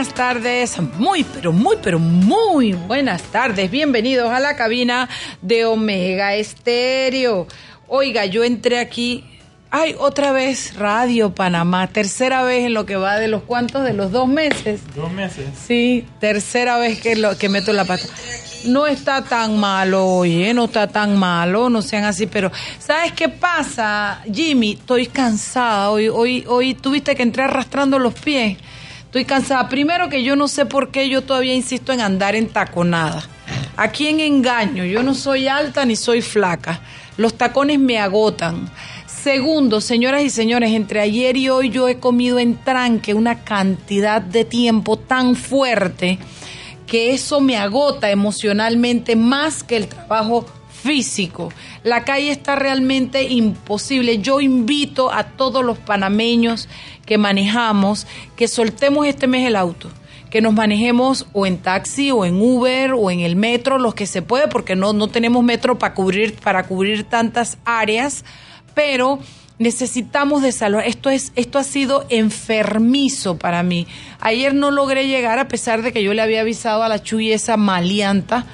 Buenas tardes, muy, pero muy, pero muy buenas tardes. Bienvenidos a la cabina de Omega Estéreo. Oiga, yo entré aquí Ay, otra vez Radio Panamá, tercera vez en lo que va de los cuantos, de los dos meses. Dos meses. Sí, tercera vez que, lo, que meto la pata. No está tan malo, oye, no está tan malo, no sean así, pero ¿sabes qué pasa, Jimmy? Estoy cansada, hoy, hoy, hoy tuviste que entrar arrastrando los pies. Estoy cansada. Primero que yo no sé por qué yo todavía insisto en andar en taconada. ¿A quién engaño? Yo no soy alta ni soy flaca. Los tacones me agotan. Segundo, señoras y señores, entre ayer y hoy yo he comido en tranque una cantidad de tiempo tan fuerte que eso me agota emocionalmente más que el trabajo físico. La calle está realmente imposible. Yo invito a todos los panameños que manejamos que soltemos este mes el auto que nos manejemos o en taxi o en Uber o en el metro, los que se puede, porque no, no tenemos metro para cubrir, para cubrir tantas áreas pero necesitamos de. Esto, es, esto ha sido enfermizo para mí. Ayer no logré llegar a pesar de que yo le había avisado a la Chuy esa malianta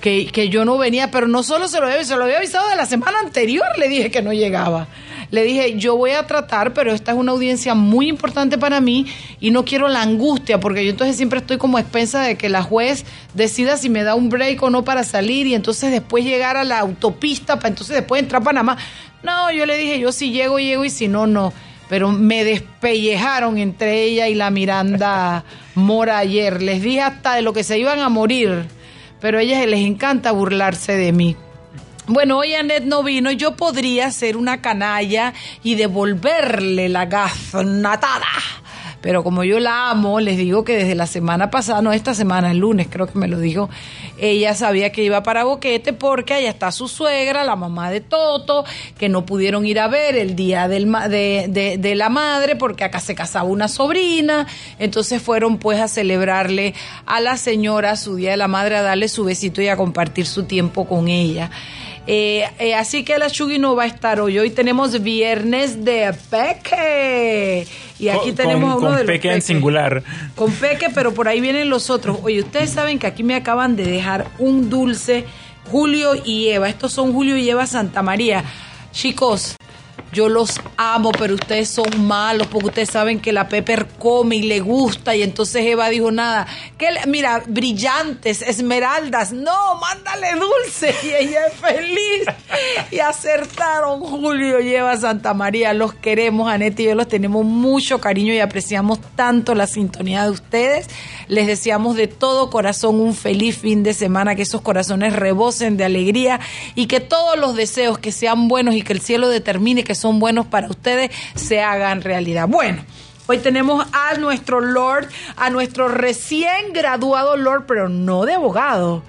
que, que yo no venía, pero no solo se lo había, se lo había avisado de la semana anterior, le dije que no llegaba. Le dije, yo voy a tratar, pero esta es una audiencia muy importante para mí y no quiero la angustia, porque yo entonces siempre estoy como expensa de que la juez decida si me da un break o no para salir y entonces después llegar a la autopista para entonces después entrar a Panamá. No, yo le dije, yo si llego, llego y si no, no. Pero me despellejaron entre ella y la Miranda Mora ayer. Les dije hasta de lo que se iban a morir. Pero a ellas les encanta burlarse de mí. Bueno, hoy Anet no vino. Yo podría ser una canalla y devolverle la gaznatada pero como yo la amo, les digo que desde la semana pasada, no esta semana, el lunes creo que me lo dijo, ella sabía que iba para Boquete porque allá está su suegra, la mamá de Toto, que no pudieron ir a ver el día del, de, de, la madre porque acá se casaba una sobrina, entonces fueron pues a celebrarle a la señora su día de la madre, a darle su besito y a compartir su tiempo con ella. Eh, eh, así que la Chugi no va a estar hoy. Hoy tenemos viernes de Peque. Y aquí tenemos a uno de Peque en singular. Con Peque, pero por ahí vienen los otros. Oye, ustedes saben que aquí me acaban de dejar un dulce Julio y Eva. Estos son Julio y Eva Santa María. Chicos, yo los amo, pero ustedes son malos porque ustedes saben que la Pepper come y le gusta. Y entonces Eva dijo, nada, que mira, brillantes, esmeraldas, no, mándale dulce. Y ella es feliz. Y acertaron Julio lleva Santa María. Los queremos, Anette y yo los tenemos mucho cariño y apreciamos tanto la sintonía de ustedes. Les deseamos de todo corazón un feliz fin de semana, que esos corazones rebosen de alegría y que todos los deseos que sean buenos y que el cielo determine que son buenos para ustedes se hagan realidad. Bueno. Hoy tenemos a nuestro Lord, a nuestro recién graduado Lord, pero no de abogado.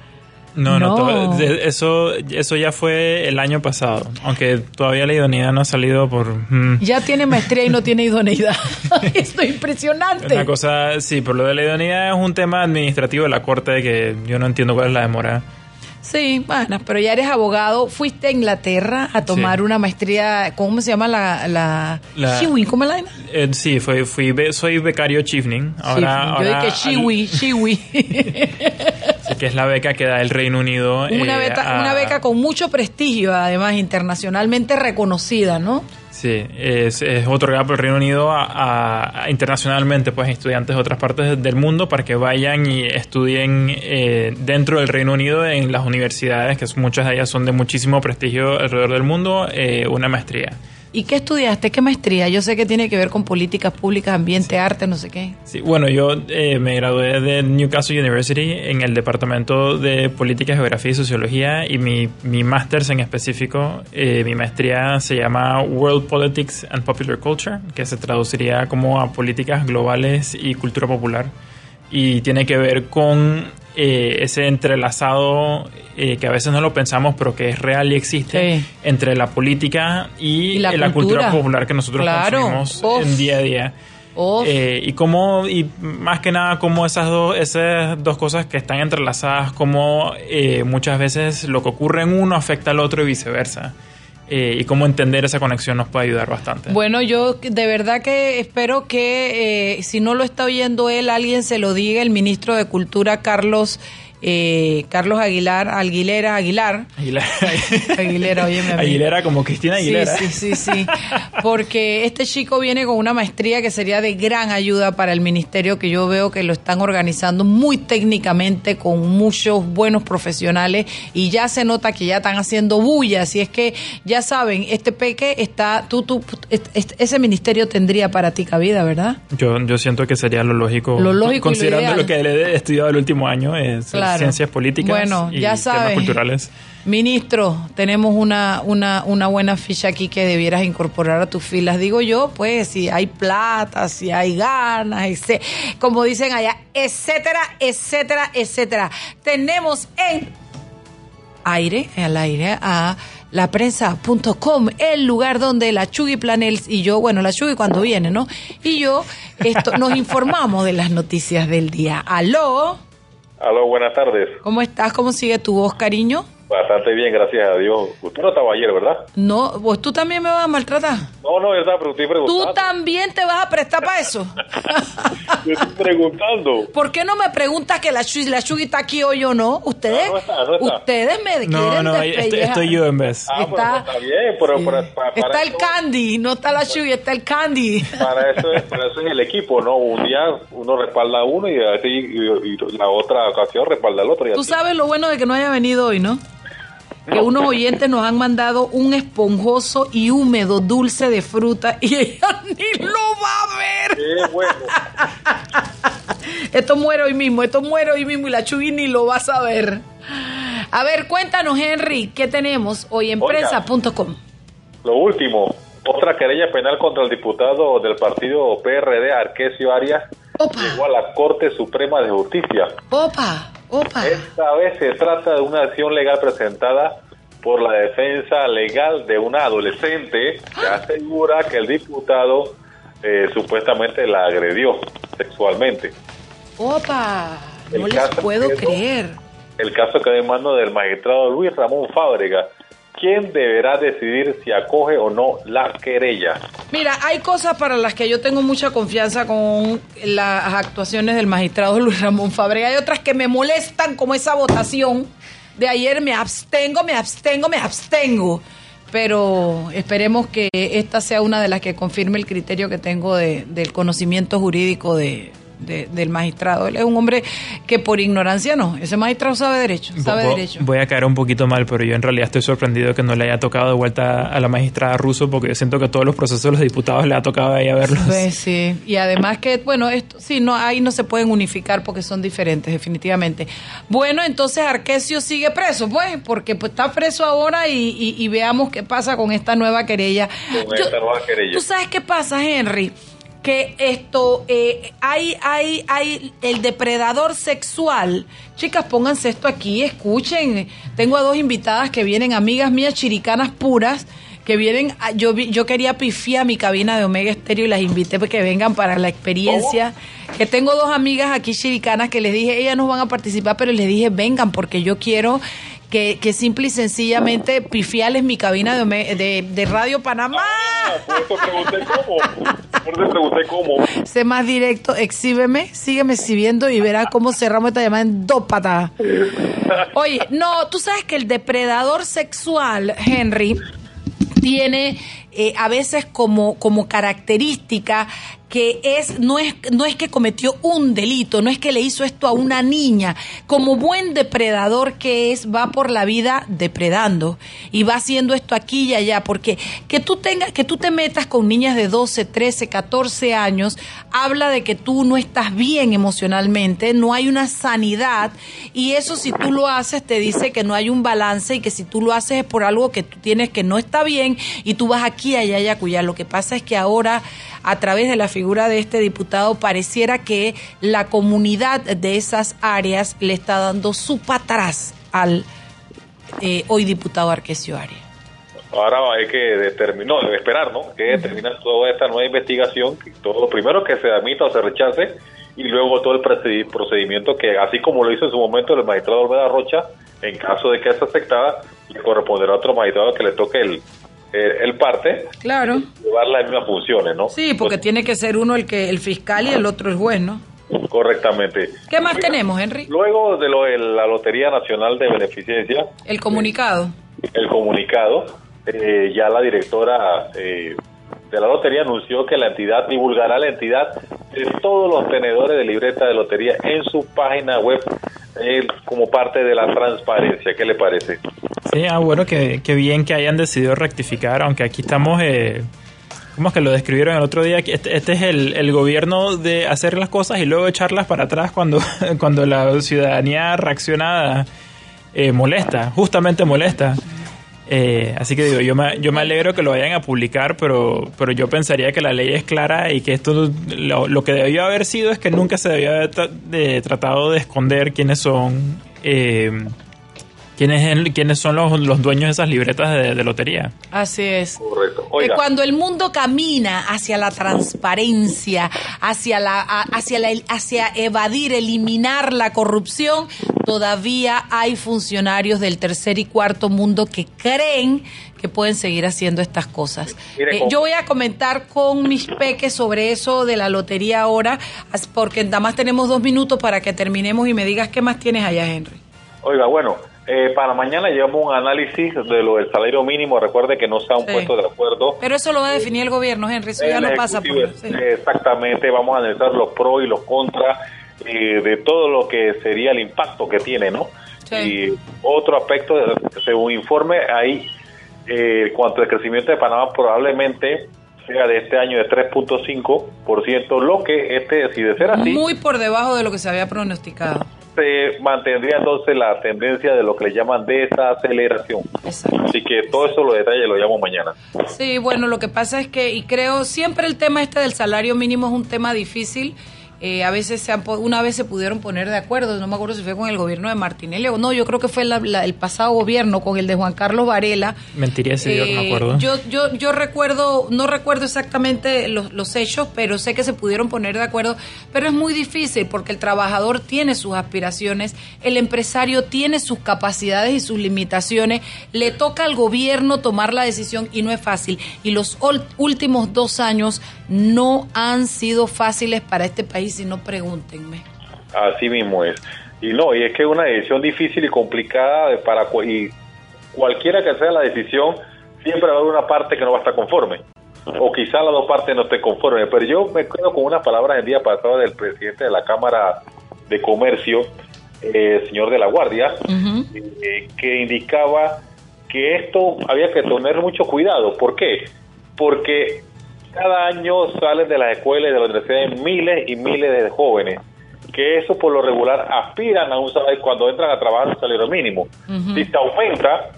No, no, eso, eso ya fue el año pasado, aunque todavía la idoneidad no ha salido por... Mm. Ya tiene maestría y no tiene idoneidad. Esto es impresionante. Una cosa, sí, por lo de la idoneidad es un tema administrativo de la corte que yo no entiendo cuál es la demora. Sí, bueno, pero ya eres abogado. Fuiste a Inglaterra a tomar una maestría, ¿cómo se llama la...? la, la ¿cómo la eh, Sí, fui, fui, soy becario Chivning. Ahora, yo dije Chiwi, Chiwi. que es la beca que da el Reino Unido. Una, eh, beca, una beca con mucho prestigio, además, internacionalmente reconocida, ¿no? Sí, es, es otorgada por el Reino Unido a, internacionalmente pues estudiantes de otras partes del mundo para que vayan y estudien eh, dentro del Reino Unido en las universidades, que muchas de ellas son de muchísimo prestigio alrededor del mundo, eh, una maestría. ¿Y qué estudiaste? ¿Qué maestría? Yo sé que tiene que ver con políticas públicas, ambiente, arte, no sé qué. Sí, bueno, yo eh, me gradué de Newcastle University en el departamento de política, geografía y sociología y mi, mi máster en específico, eh, mi maestría se llama World Politics and Popular Culture, que se traduciría como a políticas globales y cultura popular. Y tiene que ver con eh, ese entrelazado eh, que a veces no lo pensamos, pero que es real y existe Sí. entre la política y, Y la eh, la cultura. cultura. popular que nosotros Claro. consumimos Uf. en día a día. Eh, y cómo, y más que nada, cómo esas dos, esas dos cosas que están entrelazadas, cómo eh, muchas veces lo que ocurre en uno afecta al otro y viceversa. Eh, y cómo entender esa conexión nos puede ayudar bastante. Bueno, yo de verdad que espero que eh, si no lo está oyendo él, alguien se lo diga, el ministro de Cultura, Carlos, eh, Carlos Aguilar, Aguilera, Aguilar. Aguilera, Aguilera. Aguilera como Cristina Aguilera. Sí, sí, sí, sí. Porque este chico viene con una maestría que sería de gran ayuda para el ministerio, que yo veo que lo están organizando muy técnicamente, con muchos buenos profesionales, y ya se nota que ya están haciendo bulla. Así es que ya saben, este peque está, tú, tú, ese ministerio tendría para ti cabida, ¿verdad? Yo, yo siento que sería lo lógico, Lo lógico y lo considerando ideal. lo que he estudiado el último año, es Claro. Ciencias políticas Bueno, y ya temas culturales. Ministro, tenemos una, una, una buena ficha aquí que debieras incorporar a tus filas. Digo yo, pues, si hay plata, si hay ganas, ese- como dicen allá, etcétera, etcétera, etcétera. Tenemos en aire, al aire, a laprensa.com, el lugar donde la Chugui Planels y yo, bueno, la Chugui cuando viene, ¿no? Y yo esto, nos informamos de las noticias del día. Aló, Aló, buenas tardes. ¿cómo estás? ¿Cómo sigue tu voz, cariño? Bastante bien, gracias a Dios. Usted no estaba ayer, ¿verdad? No, pues tú también me vas a maltratar. No, no, verdad, pero estoy Tú preguntando. también te vas a prestar para eso. Yo estoy preguntando. ¿Por qué no me preguntas que la la Chuy está aquí hoy o no? Ustedes, No, no está, no está. ustedes me No, quieren no, estoy, despellejar. estoy yo en vez. Ah, Está- pero está bien, pero Sí. para, para- para está el Candy, no está la Chuy, está el Candy. para eso, es, para eso es el equipo, ¿no? Un día uno respalda a uno y, así, y, y la otra ocasión respalda al otro. Y Tú así. sabes lo bueno de que no haya venido hoy, ¿no? Que unos oyentes nos han mandado un esponjoso y húmedo dulce de fruta y ella ni lo va a ver. Qué bueno. Esto muere hoy mismo, esto muere hoy mismo y la Chuy ni lo va a saber. A ver, cuéntanos, Henry, ¿qué tenemos hoy en prensa.com? Lo último, otra querella penal contra el diputado del partido PRD, Arquesio Arias, Opa, llegó a la Corte Suprema de Justicia. opa, opa. Esta vez se trata de una acción legal presentada por la defensa legal de una adolescente que asegura que el diputado eh, supuestamente la agredió sexualmente. Opa, no El les caso puedo quedó- creer. El caso quedó en manos del magistrado Luis Ramón Fábrega, quien deberá decidir si acoge o no la querella. Mira, hay cosas para las que yo tengo mucha confianza con las actuaciones del magistrado Luis Ramón Fabrega. Hay otras que me molestan, como esa votación de ayer. Me abstengo, me abstengo, me abstengo. Pero esperemos que esta sea una de las que confirme el criterio que tengo de- del conocimiento jurídico de, de- del magistrado. Él es un hombre que por ignorancia no. Ese magistrado sabe derecho, sabe Vo- derecho. Voy a caer un poquito mal, pero yo en realidad estoy sorprendido que no le haya tocado de vuelta a la magistrada ruso, porque yo siento que todos los procesos de los diputados le ha tocado a ella verlos. Pues sí, y además que, bueno, esto sí, no, ahí no se pueden unificar porque son diferentes, definitivamente. Bueno, entonces Arquesio sigue preso, pues, porque pues, está preso ahora y, y- y veamos qué pasa con esta nueva querella. Con esta nueva querella. ¿Tú sabes qué pasa, Henry? Que esto, eh, hay, hay, hay el depredador sexual. Chicas, pónganse esto aquí, escuchen. Tengo a dos invitadas que vienen, amigas mías chiricanas puras, que vienen, a- yo, yo quería pifiar mi cabina de Omega Estéreo y las invité para que vengan para la experiencia. Que tengo dos amigas aquí chiricanas que les dije, ellas no van a participar, pero les dije, vengan, porque yo quiero que, que simple y sencillamente pifiarles mi cabina de, de Radio Panamá. Ah, por eso pregunté cómo. Por eso pregunté cómo. Sé más directo, exhíbeme, sígueme exhibiendo y verás cómo cerramos esta llamada en dos patadas. Oye, no, tú sabes que el depredador sexual, Henry, tiene eh, a veces como, como característica que es no es no es que cometió un delito, no es que le hizo esto a una niña, como buen depredador que es va por la vida depredando y va haciendo esto aquí y allá, porque que tú tengas que tú te metas con niñas de 12, 13, 14 años habla de que tú no estás bien emocionalmente, no hay una sanidad y eso si tú lo haces te dice que no hay un balance y que si tú lo haces es por algo que tú tienes que no está bien y tú vas aquí allá y acuya. Lo que pasa es que ahora a través de la figura de este diputado, pareciera que la comunidad de esas áreas le está dando su atrás al eh, hoy diputado Arquesio Arias. Ahora hay que determinar, debe esperar, ¿no? Que determinar toda esta nueva investigación, todo lo primero que se admita o se rechace, y luego todo el procedimiento que, así como lo hizo en su momento el magistrado Olveda Rocha, en caso de que sea aceptada, le corresponderá a otro magistrado que le toque el, eh, el parte claro. llevar las mismas funciones no sí porque tiene que ser uno el que el fiscal y el otro el juez no correctamente. Qué más tenemos Henry luego de lo de la lotería nacional de beneficencia. El comunicado. El comunicado. Eh, ya la directora eh, de la lotería anunció que la entidad divulgará la entidad de todos los tenedores de libreta de lotería en su página web eh, como parte de la transparencia. ¿Qué le parece? Sí, ah, bueno, que, bien que hayan decidido rectificar, aunque aquí estamos... Eh, ¿Cómo es que lo describieron el otro día? Este, este es el, el, gobierno de hacer las cosas y luego echarlas para atrás cuando, cuando la ciudadanía reacciona eh, molesta, justamente molesta. Eh, así que digo, yo me, yo me alegro que lo vayan a publicar, pero, pero yo pensaría que la ley es clara y que esto lo, que debió haber sido es que nunca se debía haber tratado de esconder quiénes son eh, quiénes, quiénes son los, los, dueños de esas libretas de, lotería. Así es. Correcto. cuando el mundo camina hacia la transparencia, hacia la, hacia la, hacia evadir, eliminar la corrupción, todavía hay funcionarios del tercer y cuarto mundo que creen que pueden seguir haciendo estas cosas. Eh, yo voy a comentar con mis peques sobre eso de la lotería ahora, porque nada más tenemos dos minutos para que terminemos y me digas qué más tienes allá, Henry. Oiga, bueno, eh, para mañana llevamos un análisis de lo del salario mínimo. Recuerde que no se han puesto de acuerdo. Pero eso lo va a definir el gobierno, Henry. Eso ya no pasa por. Exactamente. Vamos a analizar los pros y los contras eh, de todo lo que sería el impacto que tiene, ¿no? Y otro aspecto, según informe, ahí, eh, cuanto al crecimiento de Panamá, probablemente sea de este año de 3.5%, lo que este, si de ser así. Muy por debajo de lo que se había pronosticado se mantendría entonces la tendencia de lo que le llaman desaceleración. Así que todo eso lo detalles lo llamo mañana. Sí, bueno, lo que pasa es que, y creo, siempre el tema este del salario mínimo es un tema difícil eh, a veces se han, una vez se pudieron poner de acuerdo, no me acuerdo si fue con el gobierno de Martinelli o no, yo creo que fue el pasado gobierno con el de Juan Carlos Varela. Mentiría ese no me acuerdo. Yo, yo, yo recuerdo, no recuerdo exactamente los, los hechos, pero sé que se pudieron poner de acuerdo, pero es muy difícil porque el trabajador tiene sus aspiraciones, el empresario tiene sus capacidades y sus limitaciones, le toca al gobierno tomar la decisión y no es fácil. Y los últimos dos años no han sido fáciles para este país, si no pregúntenme. Así mismo es. Y no, y es que es una decisión difícil y complicada para y cualquiera que sea la decisión, siempre va a haber una parte que no va a estar conforme. O quizá las dos partes no estén conformes. Pero yo me quedo con unas palabras el día pasado del presidente de la Cámara de Comercio, eh, señor de la Guardia, eh, que indicaba que esto había que tener mucho cuidado. ¿Por qué? Porque cada año salen de las escuelas y de las universidades miles y miles de jóvenes que eso por lo regular aspiran a un salario cuando entran a trabajar un salario mínimo. Si se aumenta,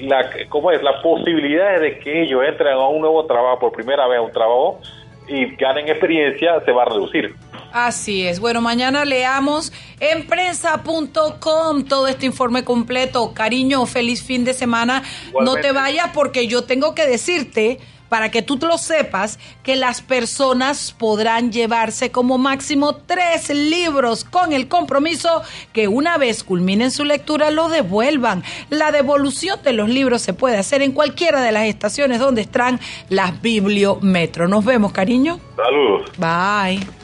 la, ¿cómo es? Las posibilidades de que ellos entren a un nuevo trabajo por primera vez a un trabajo y ganen experiencia se va a reducir. Así es. Bueno, mañana leamos en prensa.com todo este informe completo. Cariño, feliz fin de semana. No te vayas porque yo tengo que decirte para que tú lo sepas, que las personas podrán llevarse como máximo tres libros con el compromiso que una vez culminen su lectura lo devuelvan. La devolución de los libros se puede hacer en cualquiera de las estaciones donde están las bibliometro. Nos vemos, cariño. Saludos. Bye.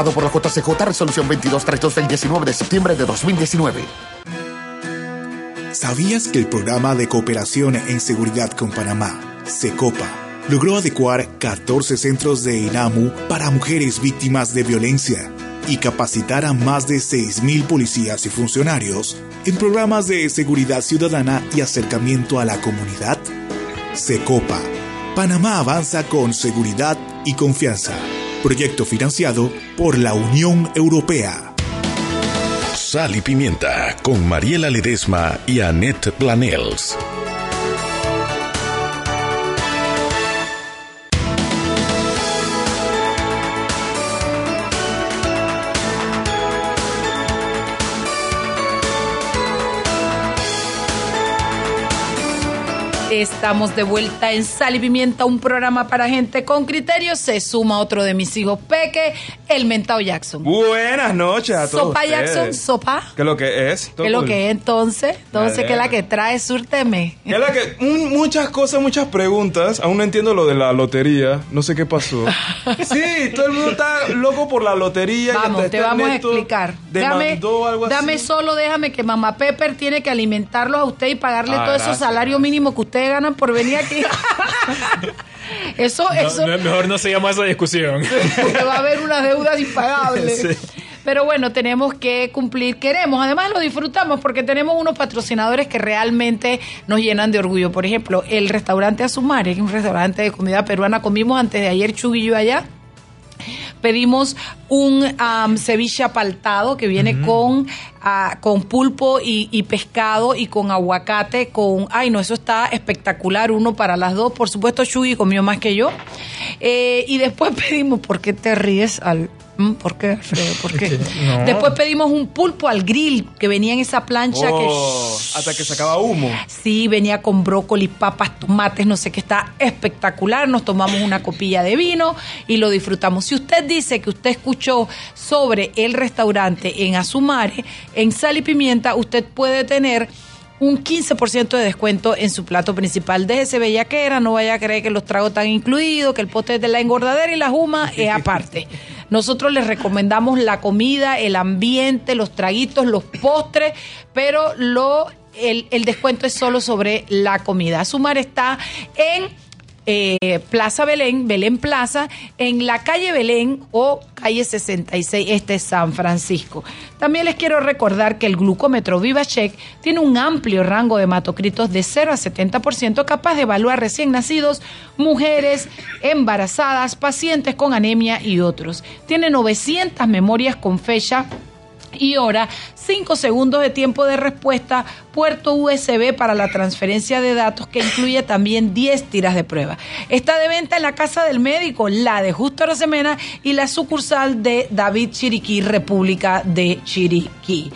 por la JCJ Resolución 2232 del 19 de septiembre de 2019. ¿Sabías que el programa de cooperación en seguridad con Panamá, SECOPA, logró adecuar 14 centros de INAMU para mujeres víctimas de violencia y capacitar a más de 6.000 policías y funcionarios en programas de seguridad ciudadana y acercamiento a la comunidad? SECOPA. Panamá avanza con seguridad y confianza. Proyecto financiado por la Unión Europea. Sal y Pimienta con Mariela Ledesma y Annette Planels. Estamos de vuelta en Sal y Pimienta, un programa para gente con criterios. Se suma otro de mis hijos Peque, el mentado Jackson. Buenas noches a todos. Sopa ustedes. Jackson, sopa. ¿Qué es lo que es? ¿Qué es lo que es entonces? Entonces, ¿qué es la que trae? Súrteme. ¿Qué es la que? mu- muchas cosas, muchas preguntas. Aún no entiendo lo de la lotería. No sé qué pasó. Sí, todo el mundo está loco por la lotería. Vamos, te vamos a explicar. Dame, algo así. dame solo, déjame que Mamá Pepper tiene que alimentarlos a usted y pagarle Ah, todo esos gracias, salarios mínimos que ustedes ganan por venir aquí. eso, No, eso. me- mejor no sigamos esa discusión. porque va a haber unas deudas impagables. Sí. Pero bueno, tenemos que cumplir, queremos, además lo disfrutamos porque tenemos unos patrocinadores que realmente nos llenan de orgullo. Por ejemplo, el restaurante Azumare, que es un restaurante de comida peruana, comimos antes de ayer chuguillo allá. Pedimos un am, ceviche apaltado que viene con, ah, con pulpo y, y pescado y con aguacate, con... Ay, no, eso está espectacular, uno para las dos. Por supuesto, Chugi comió más que yo. Eh, y después pedimos, ¿por qué te ríes al... mm, ¿Por qué, Alfredo? ¿Por qué? No. Después pedimos un pulpo al grill que venía en esa plancha Oh, que... hasta que sacaba humo. Sí, venía con brócoli, papas, tomates, no sé qué, está espectacular. Nos tomamos una copilla de vino y lo disfrutamos. Si usted dice que usted escuchó sobre el restaurante en Azumare, en Sal y Pimienta, usted puede tener un 15% de descuento en su plato principal. Déjese bellaquera, no vaya a creer que los tragos están incluidos, que el pote de la engordadera y la juma es aparte. Nosotros les recomendamos la comida, el ambiente, los traguitos, los postres, pero lo el, el descuento es solo sobre la comida. Sumar está en eh, Plaza Belén, Belén Plaza, en la calle Belén o calle 66, este es San Francisco. También les quiero recordar que el glucómetro VivaCheck tiene un amplio rango de hematocritos de 0 a 70% capaz de evaluar recién nacidos, mujeres, embarazadas, pacientes con anemia y otros. Tiene 900 memorias con fecha y hora, 5 segundos de tiempo de respuesta, puerto USB para la transferencia de datos que incluye también 10 tiras de prueba. Está de venta en la casa del médico, la de Justo Rosemena y la sucursal de David Chiriquí, República de Chiriquí.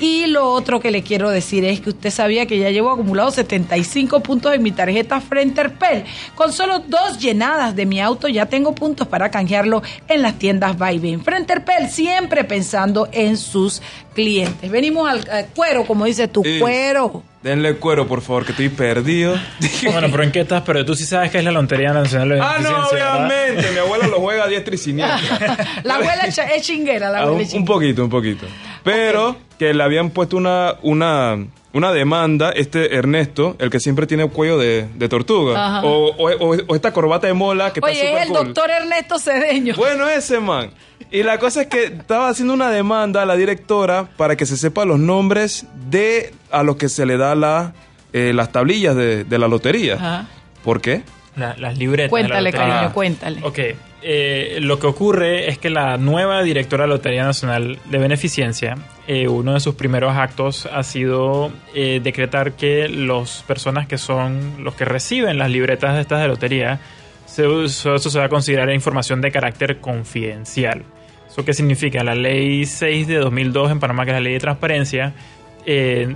Y lo otro que le quiero decir es que usted sabía que ya llevo acumulado 75 puntos en mi tarjeta Frenterpel. Con solo dos llenadas de mi auto ya tengo puntos para canjearlo en las tiendas Vaivén. Frenterpel siempre pensando en sus clientes. Venimos al, al cuero, como dices tú, Sí. cuero. Denle cuero, por favor, que estoy perdido. bueno, pero ¿en qué estás? Pero tú sí sabes que es la Lotería Nacional de ah, no, obviamente. Mi abuela lo juega a diestra y siniestra. La abuela es chinguera, la Ah, abuela un, es un poquito, un poquito. Pero que le habían puesto una, una una demanda, este Ernesto, el que siempre tiene cuello de, de tortuga, o, o- o- o esta corbata de mola que está Oye, es el cool. doctor Ernesto Cedeño. Bueno, ese man. Y la cosa es que estaba haciendo una demanda a la directora para que se sepa los nombres de a los que se le da la, eh, las tablillas de, de la lotería. Ajá. ¿Por qué? La- las libretas. de la Cuéntale, cariño, cuéntale. Ok, eh, lo que ocurre es que la nueva directora de la Lotería Nacional de Beneficencia, eh, uno de sus primeros actos ha sido eh, decretar que las personas que son los que reciben las libretas de estas de lotería, se- eso, eso se va a considerar información de carácter confidencial. ¿Eso qué significa? La ley 6 de 2002 en Panamá, que es la ley de transparencia,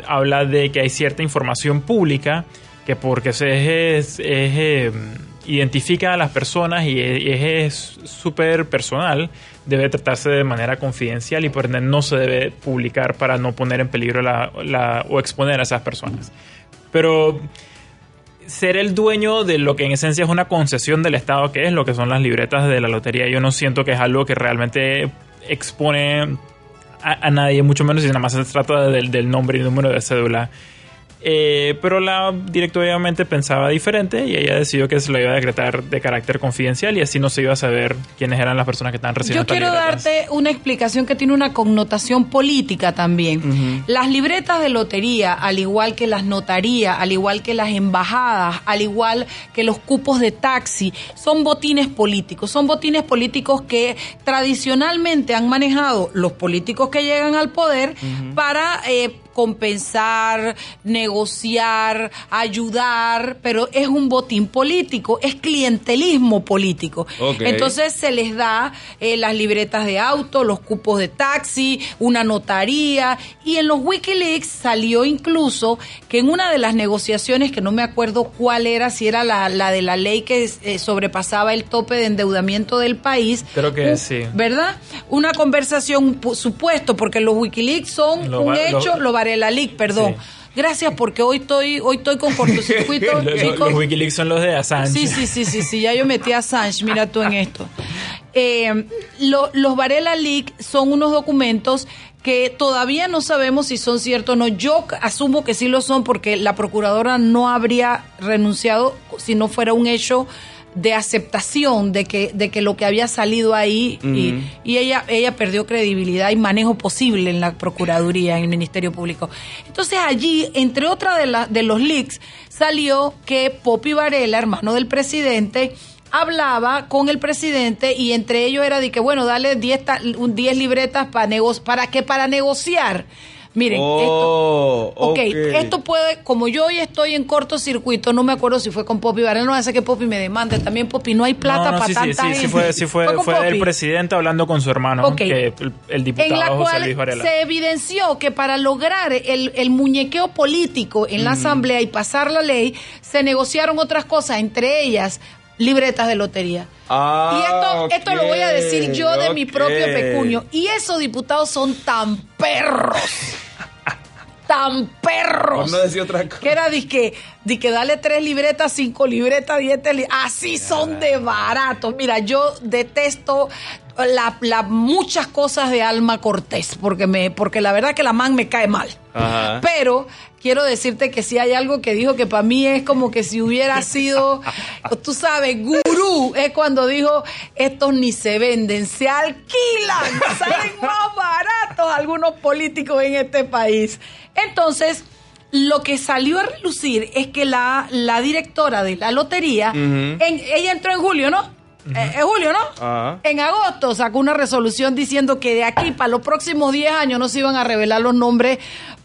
habla de que hay cierta información pública que porque se eh, identifica a las personas y es súper personal, debe tratarse de manera confidencial y por ende no se debe publicar para no poner en peligro la, o exponer a esas personas. Pero ser el dueño de lo que en esencia es una concesión del Estado, que es lo que son las libretas de la lotería, yo no siento que es algo que realmente expone a, a nadie, mucho menos si nada más se trata del, del nombre y número de cédula. Eh, pero la directora obviamente pensaba diferente y ella decidió que se lo iba a decretar de carácter confidencial y así no se iba a saber quiénes eran las personas que estaban recibiendo Yo quiero libretas. darte una explicación que tiene una connotación política también. Las libretas de lotería, al igual que las notarías, al igual que las embajadas, al igual que los cupos de taxi, son botines políticos. Son botines políticos que tradicionalmente han manejado los políticos que llegan al poder para eh, compensar, negociar, ayudar, pero es un botín político, es clientelismo político. Entonces se les da eh, las libretas de auto, los cupos de taxi, una notaría y en los Wikileaks salió incluso que en una de las negociaciones, que no me acuerdo cuál era, si era la, la de la ley que eh, sobrepasaba el tope de endeudamiento del país. Creo que un- sí. ¿Verdad? Una conversación, supuesto, porque los Wikileaks son Lo un va- lo- hecho, lo, Varela Leak, perdón. Sí. Gracias porque hoy estoy hoy estoy con cortocircuito, Lo- lo- chicos. los Wikileaks son los de Assange. Sí, sí, sí, sí, sí, ya yo metí a Assange, mira tú en esto. Eh, lo- los Varela Leak son unos documentos que todavía no sabemos si son ciertos o no. Yo asumo que sí lo son porque la procuradora no habría renunciado si no fuera un hecho de aceptación de que, de que lo que había salido ahí y, y ella, ella perdió credibilidad y manejo posible en la Procuraduría, en el Ministerio Público. Entonces allí, entre otras de, la- de los leaks, salió que Popi Varela, hermano del presidente, hablaba con el presidente y entre ellos era de que, bueno, dale 10 ta- un 10 libretas para nego para que para negociar. Miren, Oh, esto, ok, ok. esto puede, como yo hoy estoy en cortocircuito, no me acuerdo si fue con Popi Varela, no hace que Popi me demande, también Popi, no hay plata No, no, para sí, sí, tanta sí, gente. sí fue, sí fue, fue Popi. presidente hablando con su hermano, que el, el diputado en la José cual Luis Varela. se evidenció que para lograr el, el muñequeo político en la asamblea y pasar la ley, se negociaron otras cosas, entre ellas libretas de lotería. Ah, y esto, esto lo voy a decir yo de mi propio pecunio. Y esos diputados son tan perros. tan perros. Por no decir otra cosa. Que era de de que dale tres libretas, cinco libretas, diez li- Así son de baratos. Mira, yo detesto la, la- muchas cosas de Alma Cortés, porque me, porque la verdad que la man me cae mal. Ajá. Pero quiero decirte que si hay algo que dijo que para mí es como que si hubiera sido, tú sabes, gurú, es cuando dijo, estos ni se venden, se alquilan, salen más baratos algunos políticos en este país. Entonces, lo que salió a relucir es que la, la directora de la lotería, en- ella entró en julio, ¿no? Eh, en julio, ¿no? En agosto sacó una resolución diciendo que de aquí para los próximos 10 años no se iban a revelar los nombres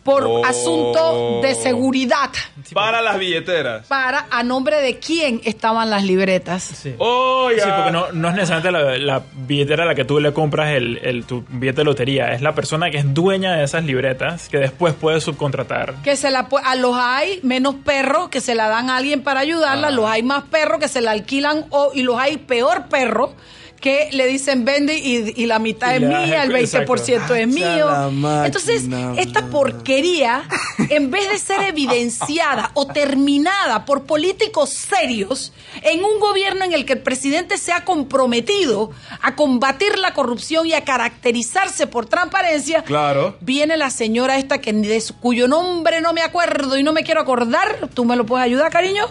por Oh. asunto de seguridad Para las billeteras. para a nombre de quién estaban las libretas. Sí. Oh, ya. Sí, porque no, no es necesariamente la, la billetera a la que tú le compras el, el- tu billete de lotería. Es la persona que es dueña de esas libretas que después puede subcontratar. Que se la a los hay menos perros que se la dan a alguien para ayudarla, los hay más perros que se la alquilan o y los hay peor perros que le dicen vende y, y la mitad Y es mía, el el- 20% es exacto. mío. Ah, la Entonces, esta porquería, en vez de ser evidenciada o terminada por políticos serios, en un gobierno en el que el presidente se ha comprometido a combatir la corrupción y a caracterizarse por transparencia, Claro. viene la señora esta que de su- cuyo nombre no me acuerdo y no me quiero acordar. ¿Tú me lo puedes ayudar, cariño?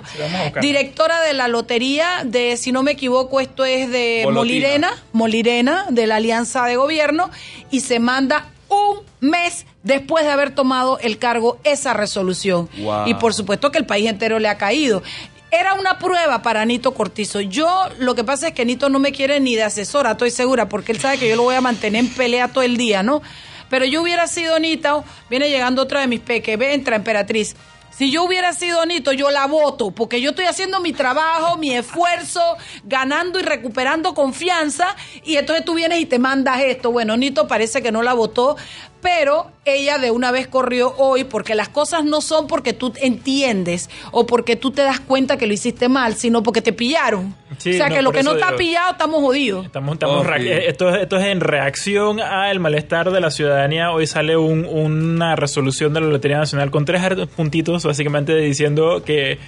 Directora de la lotería de, si no me equivoco, esto es de Bolotina. Molirena, Molirena, de la Alianza de Gobierno, y se manda un mes después de haber tomado el cargo esa resolución. Wow. Y por supuesto que el país entero le ha caído. Era una prueba para Nito Cortizo. Yo lo que pasa es que Nito no me quiere ni de asesora, estoy segura, porque él sabe que yo lo voy a mantener en pelea todo el día, ¿no? Pero yo hubiera sido Nito, viene llegando otra de mis peques, entra Emperatriz. Si yo hubiera sido Nito, yo la voto, porque yo estoy haciendo mi trabajo, mi esfuerzo, ganando y recuperando confianza, y entonces tú vienes y te mandas esto. Bueno, Nito parece que no la votó, pero ella de una vez corrió hoy, porque las cosas no son porque tú entiendes o porque tú te das cuenta que lo hiciste mal, sino porque te pillaron. Sí, o sea no, que lo que no está digo. pillado, estamos jodidos. Estamos, estamos Oh, eh, esto, es- esto es en reacción al malestar de la ciudadanía. Hoy sale un- una resolución de la Lotería Nacional con tres puntitos, básicamente diciendo que,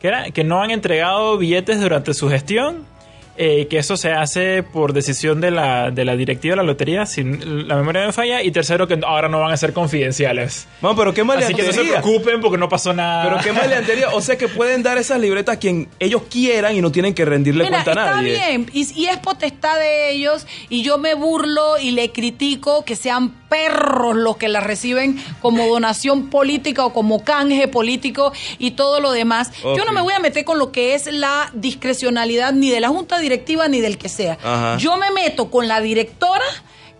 que, era, que no han entregado billetes durante su gestión. Eh, que eso se hace por decisión de la, de la directiva de la lotería, sin la memoria me falla. Y tercero, que ahora no van a ser confidenciales. Man, pero qué Así que no se maleantería. preocupen porque no pasó nada. Pero qué maleantería. O sea que pueden dar esas libretas a quien ellos quieran y no tienen que rendirle Mira, cuenta a está nadie. bien, y, y es potestad de ellos, y yo me burlo y le critico que sean perros los que la reciben como donación política o como canje político y todo lo demás. Yo no me voy a meter con lo que es la discrecionalidad ni de la junta directiva ni del que sea. Ajá. Yo me meto con la directora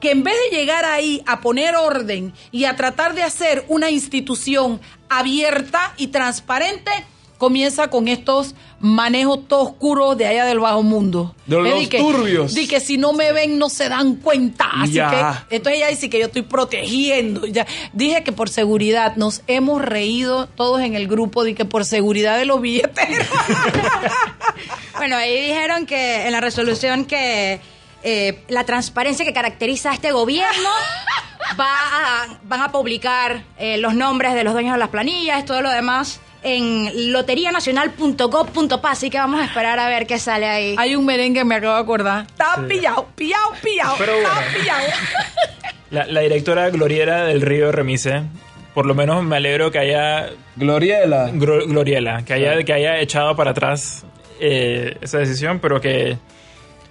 que en vez de llegar ahí a poner orden y a tratar de hacer una institución abierta y transparente, comienza con estos manejos todos oscuros de allá del bajo mundo. De Eh, los di que- turbios. Di que si no me ven no se dan cuenta. Así Ya. que entonces ella dice que yo estoy protegiendo. Ya dije que por seguridad nos hemos reído todos en el grupo de que por seguridad de los billeteros. Bueno, ahí dijeron que en la resolución que eh, la transparencia que caracteriza a este gobierno va a- van a publicar eh, los nombres de los dueños de las planillas, todo lo demás en loterianacional.gov.pa, así que vamos a esperar a ver qué sale ahí. Hay un merengue, me acabo de acordar. Está pillado, pillado, pillado. Pero está bueno. pillado. La, la directora Gloriera del Río Remise, por lo menos me alegro que haya Gloriela. Gro- Gloriela, que haya, que haya echado para atrás eh, esa decisión, pero que.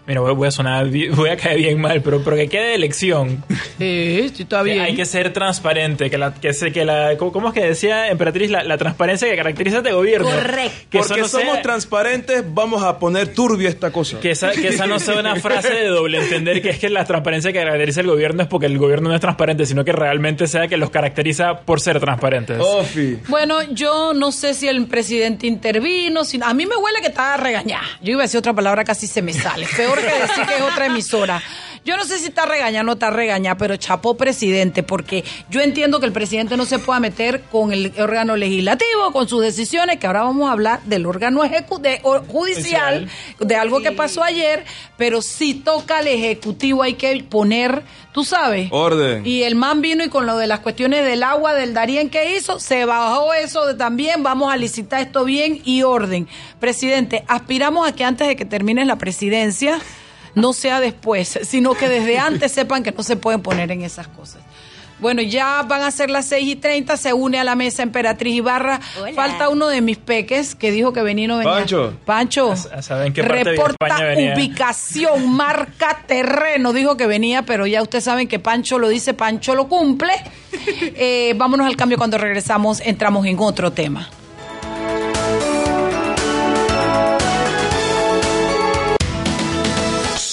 Mira, voy, voy a sonar, voy a caer bien mal, pero, pero que quede elección. Sí, sí, está bien. hay que ser transparente, que la, que se, que la, ¿cómo es que decía Emperatriz? La, la transparencia que caracteriza a este gobierno. Correcto. Que Porque no sea- somos transparentes, vamos a poner turbio esta cosa. que esa, que esa no sea una frase de doble entender, que es que la transparencia que caracteriza el gobierno es porque el gobierno no es transparente, sino que realmente sea que los caracteriza por ser transparentes. Ofi. Bueno, yo no sé si el presidente intervino, si, a mí me huele que estaba regañada. Yo iba a decir otra palabra, casi se me sale. Peor que decir que es otra emisora. Yo no sé si está regañada o no está regañada, pero chapó presidente, porque yo entiendo que el presidente no se pueda meter con el órgano legislativo, con sus decisiones, que ahora vamos a hablar del órgano ejecu- de- o- judicial, de algo que pasó ayer, pero si toca al ejecutivo hay que poner, tú sabes, Orden. y el man vino y con lo de las cuestiones del agua, del Darien que hizo, se bajó eso de también, vamos a licitar esto bien y orden. Presidente, aspiramos a que antes de que termine la presidencia, no sea después, sino que desde antes sepan que no se pueden poner en esas cosas. Bueno, ya van a ser las 6 y 30, se une a la mesa Emperatriz Ibarra. Hola. Falta uno de mis peques que dijo que venía y no venía. Pancho. Pancho. A saber en qué parte reporta venía. ubicación, marca, terreno. Dijo que venía, pero ya ustedes saben que Pancho lo dice, Pancho lo cumple. Eh, vámonos al cambio cuando regresamos, entramos en otro tema.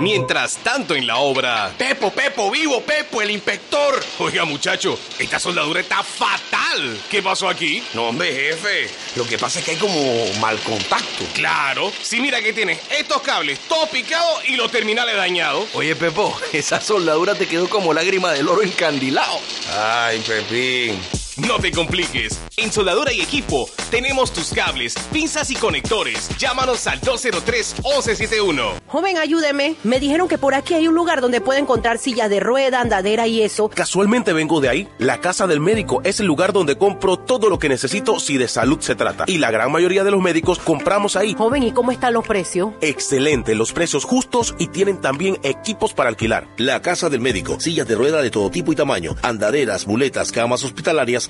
Mientras tanto en la obra... Pepo, Pepo, vivo, Pepo, el inspector. Oiga muchacho, esta soldadura está fatal. ¿Qué pasó aquí? No, hombre, jefe. Lo que pasa es que hay como mal contacto. Claro, si mira que tienes estos cables todos picados y los terminales dañados. Oye, Pepo, esa soldadura te quedó como lágrima del oro encandilado. Ay, Pepín. No te compliques. En Soldadura y Equipo tenemos tus cables, pinzas y conectores. Llámanos al 203-1171. Joven, ayúdeme. Me dijeron que por aquí hay un lugar donde puede encontrar sillas de rueda, andadera y eso. Casualmente vengo de ahí. La casa del médico es el lugar donde compro todo lo que necesito si de salud se trata. Y la gran mayoría de los médicos compramos ahí. Joven, ¿y cómo están los precios? Excelente, los precios justos y tienen también equipos para alquilar. La casa del médico, sillas de rueda de todo tipo y tamaño, andaderas, muletas, camas hospitalarias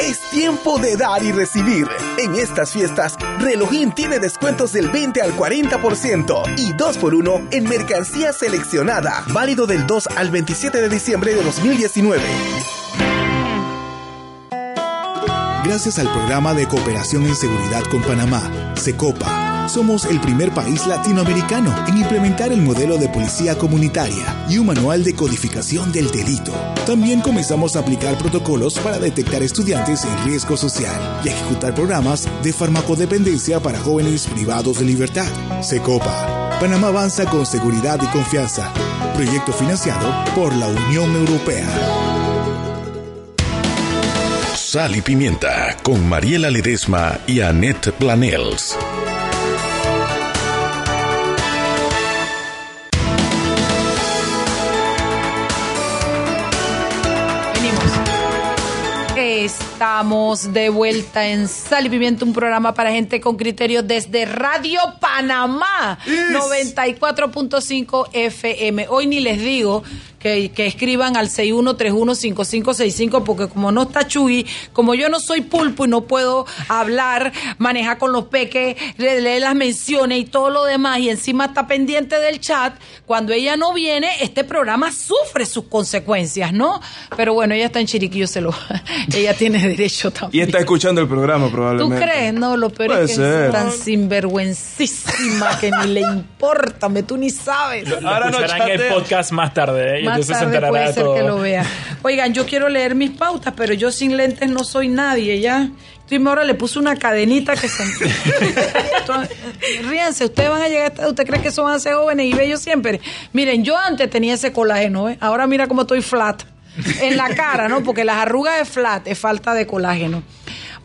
Es tiempo de dar y recibir. En estas fiestas, Relojín tiene descuentos del 20 al 40% y 2x1 en mercancía seleccionada. Válido del 2 al 27 de diciembre de 2019. Gracias al programa de cooperación en seguridad con Panamá, SECOPA, somos el primer país latinoamericano en implementar el modelo de policía comunitaria y un manual de codificación del delito. También comenzamos a aplicar protocolos para detectar estudiantes en riesgo social y ejecutar programas de farmacodependencia para jóvenes privados de libertad. SECOPA. Panamá avanza con seguridad y confianza. Proyecto financiado por la Unión Europea. Sal y Pimienta con Mariela Ledesma y Annette Planels. Estamos de vuelta en Sal y Pimienta, un programa para gente con criterios desde Radio Panamá, 94.5 FM. Hoy ni les digo que, que escriban al 61315565 porque como no está Chuy, como yo no soy pulpo y no puedo hablar, manejar con los peques, le- leer las menciones y todo lo demás y encima está pendiente del chat, cuando ella no viene, este programa sufre sus consecuencias, ¿no? Pero bueno, ella está en Chiriquillo, se lo, ella tiene derecho Y también. está escuchando el programa ¿Tú probablemente. crees? No, lo peor Puede es que ser. es tan sinvergüencísima que ni le importa, me tú ni sabes. Lo escucharán en el podcast más tarde, ¿eh? Y Más entonces tarde puede de ser todo. que lo vea. Oigan, yo quiero leer mis pautas, pero yo sin lentes no soy nadie, ¿ya? Estoy ahora le puse una cadenita que se... Entonces, Ríanse, ustedes van a llegar, hasta- ¿usted cree que eso van a ser jóvenes y bellos siempre? Miren, yo antes tenía ese colágeno, ¿eh? Ahora mira cómo estoy flat. En la cara, ¿no? Porque las arrugas es flat, es falta de colágeno.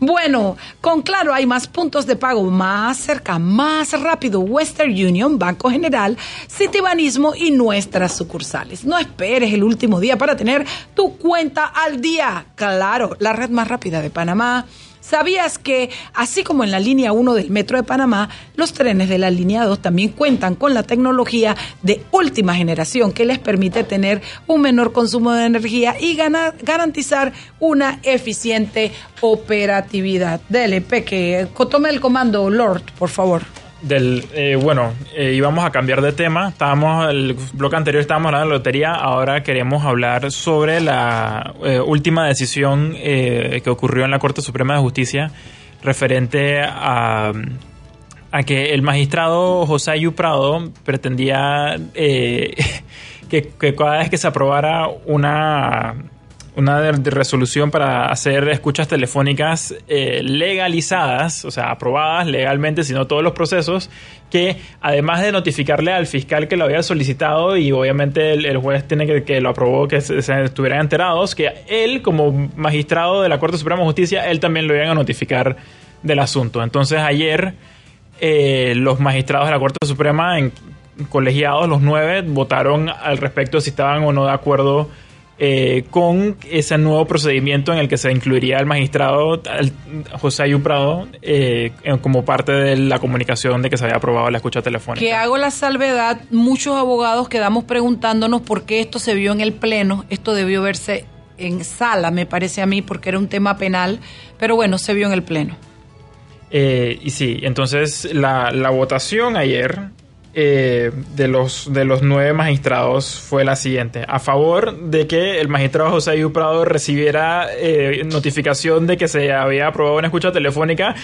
Bueno, con Claro hay más puntos de pago más cerca, más rápido. Western Union, Banco General, Citibanismo y nuestras sucursales. No esperes el último día para tener tu cuenta al día. Claro, la red más rápida de Panamá. ¿Sabías que, así como en la línea 1 del Metro de Panamá, los trenes de la línea 2 también cuentan con la tecnología de última generación que les permite tener un menor consumo de energía y ganar- garantizar una eficiente operatividad? Dele, Peque, co- tome el comando, Lord, por favor. Del, eh, bueno, eh, íbamos a cambiar de tema. Estábamos, el bloque anterior estábamos hablando de lotería. Ahora queremos hablar sobre la eh, última decisión eh, que ocurrió en la Corte Suprema de Justicia referente a, a que el magistrado José Ayu Prado pretendía que cada vez que se aprobara una una de- de resolución para hacer escuchas telefónicas eh, legalizadas, o sea, aprobadas legalmente, sino todos los procesos, que además de notificarle al fiscal que lo había solicitado y obviamente el, juez tiene que, que lo aprobó, que se, se estuvieran enterados, que él como magistrado de la Corte Suprema de Justicia, él también lo iban a notificar del asunto. Entonces ayer eh, los magistrados de la Corte Suprema, en, colegiados, los nueve, votaron al respecto si estaban o no de acuerdo eh, con ese nuevo procedimiento en el que se incluiría al magistrado al- José Ayú Prado eh, como parte de la comunicación de que se había aprobado la escucha telefónica. Que hago la salvedad, muchos abogados quedamos preguntándonos por qué esto se vio en el Pleno, esto debió verse en sala, me parece a mí, porque era un tema penal, pero bueno, se vio en el Pleno. Eh, y sí, entonces la, la votación ayer eh, de, los, de los nueve magistrados fue la siguiente. A favor de que el magistrado José Ayú Prado recibiera eh, notificación de que se había aprobado una escucha telefónica,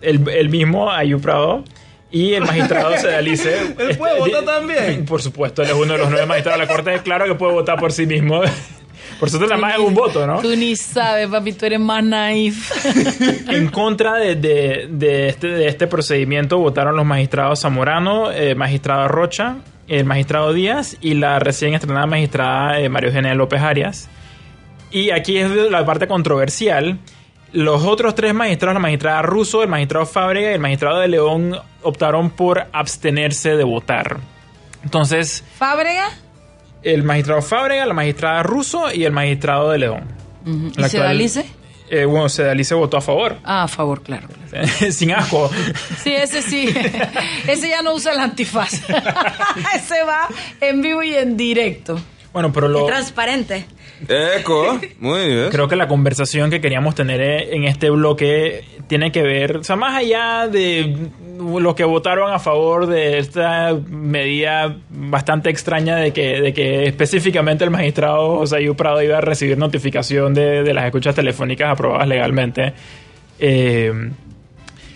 el, el mismo Ayú Prado y el magistrado Sedalice. ¿Él puede votar también? Por supuesto, él es uno de los nueve magistrados de la Corte. Claro que puede votar por sí mismo. Por suerte, nada más es un voto, ¿no? Tú ni sabes, papi, tú eres más naif. en contra de, de, de este, de este procedimiento votaron los magistrados Zamorano, eh, magistrado Rocha, el magistrado Díaz y la recién estrenada magistrada eh, María Eugenia López Arias. Y aquí es la parte controversial. Los otros tres magistrados, la magistrada Russo, el magistrado Fábrega y el magistrado de León, optaron por abstenerse de votar. Entonces. ¿Fábrega? El magistrado Fábrega, la magistrada Russo y el magistrado de León. Uh ¿Y Sedalice? Eh, bueno, Sedalice votó a favor. Ah, a favor, claro. Sin asco. Sí, ese sí. ese ya no usa el antifaz. ese va en vivo y en directo. Bueno, pero lo... Es transparente. Eco, muy bien. Creo que la conversación que queríamos tener en este bloque tiene que ver, o sea, más allá de los que votaron a favor de esta medida bastante extraña de que, de que específicamente el magistrado José Ayú Prado iba a recibir notificación de, de las escuchas telefónicas aprobadas legalmente. Eh,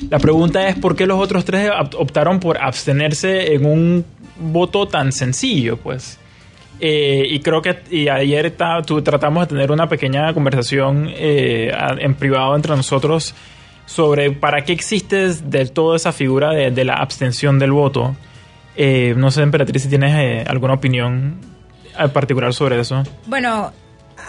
la pregunta es por qué los otros tres optaron por abstenerse en un voto tan sencillo, pues. Eh, y creo que y ayer tu, tratamos de tener una pequeña conversación eh, en privado entre nosotros sobre para qué existe del todo esa figura de, de la abstención del voto. Eh, no sé, Emperatriz, si tienes eh, alguna opinión particular sobre eso. Bueno,